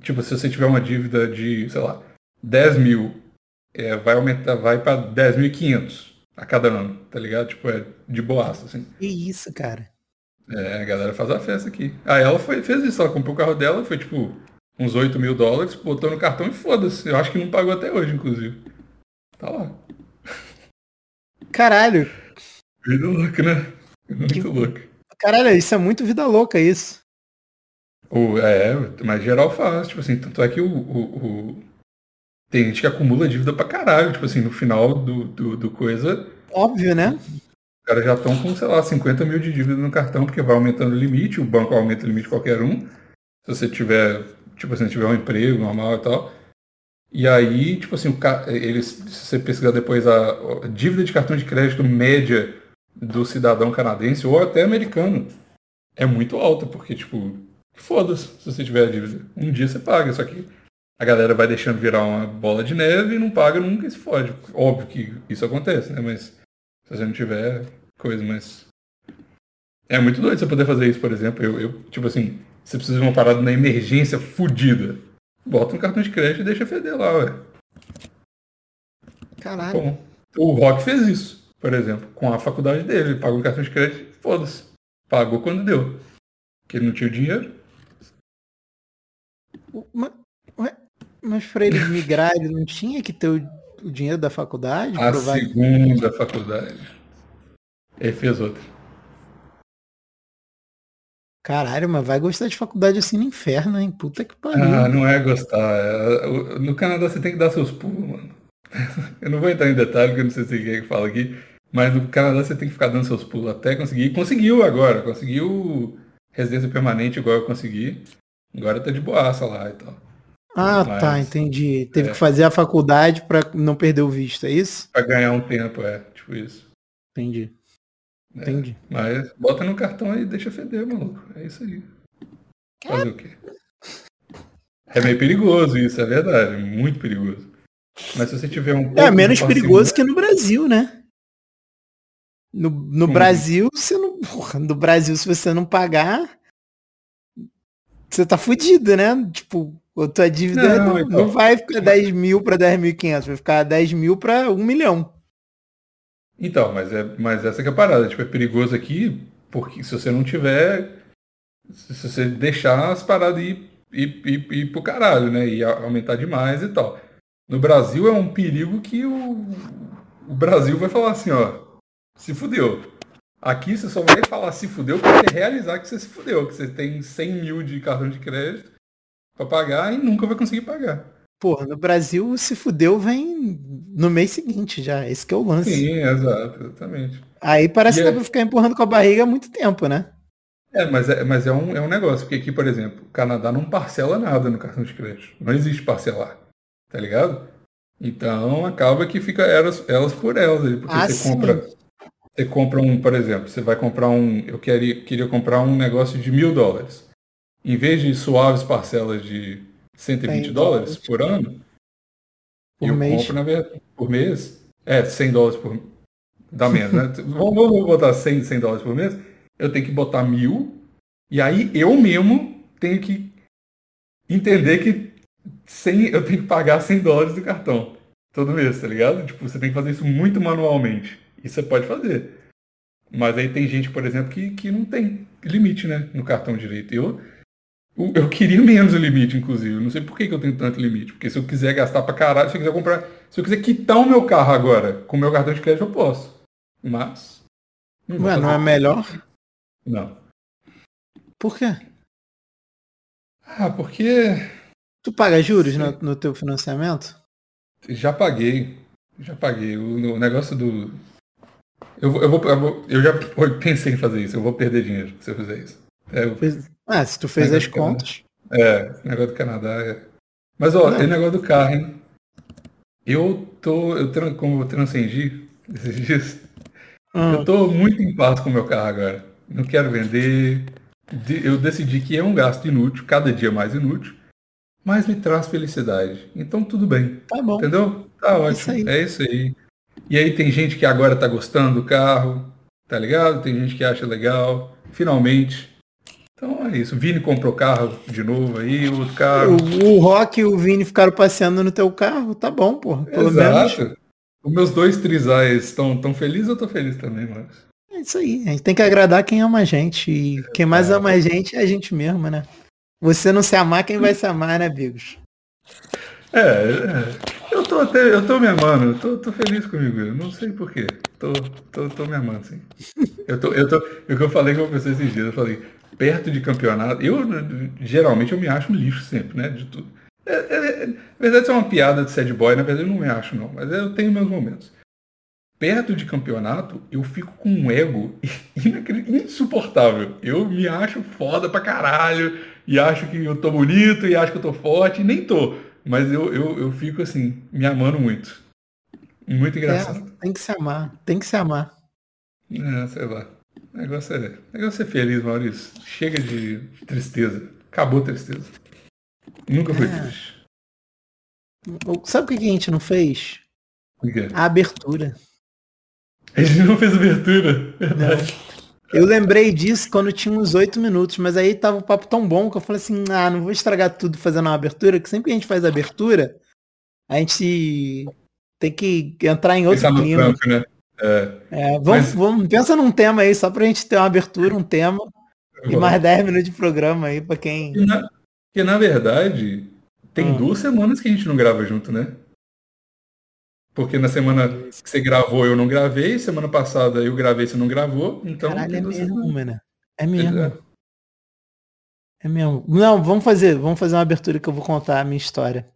tipo, se você tiver uma dívida de, sei lá, 10 mil, é, vai aumentar, vai para 10.500 a cada ano, tá ligado? Tipo, é de boaça, assim. Que isso, cara. É, a galera faz a festa aqui. Aí ela foi, fez isso, ela comprou o carro dela, foi tipo uns 8 mil dólares, botou no cartão e foda-se. Eu acho que não pagou até hoje, inclusive. Tá lá. Caralho. Vida louca, né? Muito que... louca. Caralho, isso é muito vida louca, isso. O, é, mas geral faz, tipo assim, tanto é que o, o, o tem gente que acumula dívida pra caralho, tipo assim, no final do, do, do coisa. Óbvio, né? Os caras já estão com, sei lá, 50 mil de dívida no cartão, porque vai aumentando o limite, o banco aumenta o limite qualquer um. Se você tiver, tipo assim, tiver um emprego normal e tal. E aí, tipo assim, o, eles, se você pesquisar depois a, a dívida de cartão de crédito média do cidadão canadense ou até americano é muito alta, porque, tipo, foda-se se você tiver a dívida. Um dia você paga, só que a galera vai deixando virar uma bola de neve e não paga nunca e se fode. Óbvio que isso acontece, né? Mas se você não tiver coisa, mas. É muito doido você poder fazer isso, por exemplo. Eu, eu tipo assim, você precisa de uma parada na emergência fodida. Bota um cartão de crédito e deixa feder lá, ué. Caralho. Bom, o Rock fez isso, por exemplo, com a faculdade dele. Ele pagou um cartão de crédito, foda-se. Pagou quando deu. Porque ele não tinha o dinheiro. Mas, mas para ele migrar, ele não tinha que ter o, o dinheiro da faculdade? A segunda faculdade. Ele fez outra. Caralho, mas vai gostar de faculdade assim no inferno, hein? Puta que pariu. Ah, não é gostar. É, no Canadá você tem que dar seus pulos, mano. [LAUGHS] Eu não vou entrar em detalhe, porque eu não sei se é que fala aqui. Mas no Canadá você tem que ficar dando seus pulos até conseguir. Conseguiu agora. Conseguiu residência permanente igual eu consegui. Agora tá de boaça lá e tal. Ah, tá, Mas, tá, entendi. Teve é. que fazer a faculdade para não perder o visto, é isso? Para ganhar um tempo, é, tipo isso. Entendi. É, entendi. Mas bota no cartão aí e deixa feder, maluco. É isso aí. Fazer o quê? É meio perigoso isso, é verdade. Muito perigoso. Mas se você tiver um É menos perigoso que no Brasil, né? No, no hum. Brasil, você não. Porra, no Brasil, se você não pagar, você tá fudido, né? Tipo, a tua dívida não, não, então. não vai ficar 10 mil para 10.500, vai ficar 10 mil para 1 milhão. Então, mas, é, mas essa que é a parada. Tipo, é perigoso aqui, porque se você não tiver. Se você deixar as paradas ir, ir, ir, ir pro caralho, né? E aumentar demais e tal. No Brasil é um perigo que o, o Brasil vai falar assim, ó. Se fudeu. Aqui você só vai falar se fudeu quando você realizar que você se fudeu, que você tem 100 mil de cartão de crédito para pagar e nunca vai conseguir pagar. Porra, no Brasil, se fudeu, vem no mês seguinte já. Esse que é o lance. Sim, exato, exatamente. Aí parece e que é... dá pra ficar empurrando com a barriga há muito tempo, né? É, mas é, mas é, um, é um negócio, porque aqui, por exemplo, o Canadá não parcela nada no cartão de crédito. Não existe parcelar. Tá ligado? Então acaba que fica elas, elas por elas. Porque ah, você sim. compra. Você compra um, por exemplo, você vai comprar um. Eu queria, queria comprar um negócio de mil dólares em vez de suaves parcelas de 120 dólares por ano, por eu mês. compro, na verdade, por mês, é, 100 dólares por dá menos, né? [LAUGHS] vamos, vamos botar 100, 100 dólares por mês, eu tenho que botar mil, e aí eu mesmo tenho que entender que 100, eu tenho que pagar 100 dólares do cartão. Todo mês, tá ligado? Tipo, você tem que fazer isso muito manualmente. Isso você pode fazer. Mas aí tem gente, por exemplo, que, que não tem limite, né? No cartão direito. Eu, eu queria menos o limite, inclusive. Não sei por que, que eu tenho tanto limite. Porque se eu quiser gastar pra caralho, se eu quiser comprar. Se eu quiser quitar o meu carro agora com o meu cartão de crédito, eu posso. Mas. Não, Ué, não é melhor? Não. Por quê? Ah, porque. Tu paga juros no, no teu financiamento? Já paguei. Já paguei. O, o negócio do. Eu, eu, vou, eu, vou, eu já pensei em fazer isso. Eu vou perder dinheiro se eu fizer isso. É, eu... Ah, se tu fez as contas. É, negócio do Canadá é. Mas ó, é negócio do carro, hein? Eu tô. Eu, como eu transcendi esses dias, ah. eu tô muito em paz com o meu carro agora. Não quero vender. Eu decidi que é um gasto inútil, cada dia mais inútil, mas me traz felicidade. Então tudo bem. Tá bom. Entendeu? Tá ótimo. Isso é isso aí. E aí tem gente que agora tá gostando do carro, tá ligado? Tem gente que acha legal. Finalmente então é isso. O Vini comprou carro de novo aí, o carro. O, o Rock e o Vini ficaram passeando no teu carro, tá bom, pô. Pelo Exato. menos. Os meus dois trisais estão tão felizes, eu tô feliz também, mas. É isso aí. A gente tem que agradar quem ama a gente. E é, quem mais ama a gente é a gente mesmo, né? Você não se amar, quem vai se amar, né, Bigos? É, é, eu tô até, eu tô me amando, eu tô, tô feliz comigo, eu não sei porquê. Tô, tô, tô me amando, sim. Eu tô, eu tô, o que eu falei com uma pessoa esses dias, eu falei, perto de campeonato, eu geralmente eu me acho um lixo sempre, né? De tudo. É, é, na verdade, isso é uma piada de sad boy, na verdade eu não me acho, não, mas eu tenho meus momentos. Perto de campeonato, eu fico com um ego [LAUGHS] insuportável. Eu me acho foda pra caralho, e acho que eu tô bonito, e acho que eu tô forte, e nem tô. Mas eu, eu, eu fico assim, me amando muito. Muito engraçado. É, tem que se amar, tem que se amar. É, sei lá. O negócio é, o negócio é feliz, Maurício. Chega de tristeza. Acabou a tristeza. Nunca foi é. triste. Sabe o que a gente não fez? A abertura. A gente não fez abertura, verdade. Não. Eu lembrei disso quando tinha uns oito minutos, mas aí tava o papo tão bom que eu falei assim, ah, não vou estragar tudo fazendo uma abertura, que sempre que a gente faz abertura, a gente tem que entrar em outro clima. Campo, né? É, é vamos, mas... vamos, pensa num tema aí, só pra gente ter uma abertura, um tema. E mais 10 minutos de programa aí pra quem. Porque na, porque, na verdade, tem hum. duas semanas que a gente não grava junto, né? Porque na semana que você gravou eu não gravei, semana passada eu gravei, você não gravou, então. Caralho, é mesmo, mano. É mesmo. É. é mesmo. Não, vamos fazer, vamos fazer uma abertura que eu vou contar a minha história.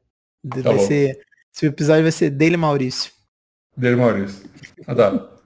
Tá vai bom. ser. Esse episódio vai ser dele Maurício. Dele Maurício. Adoro.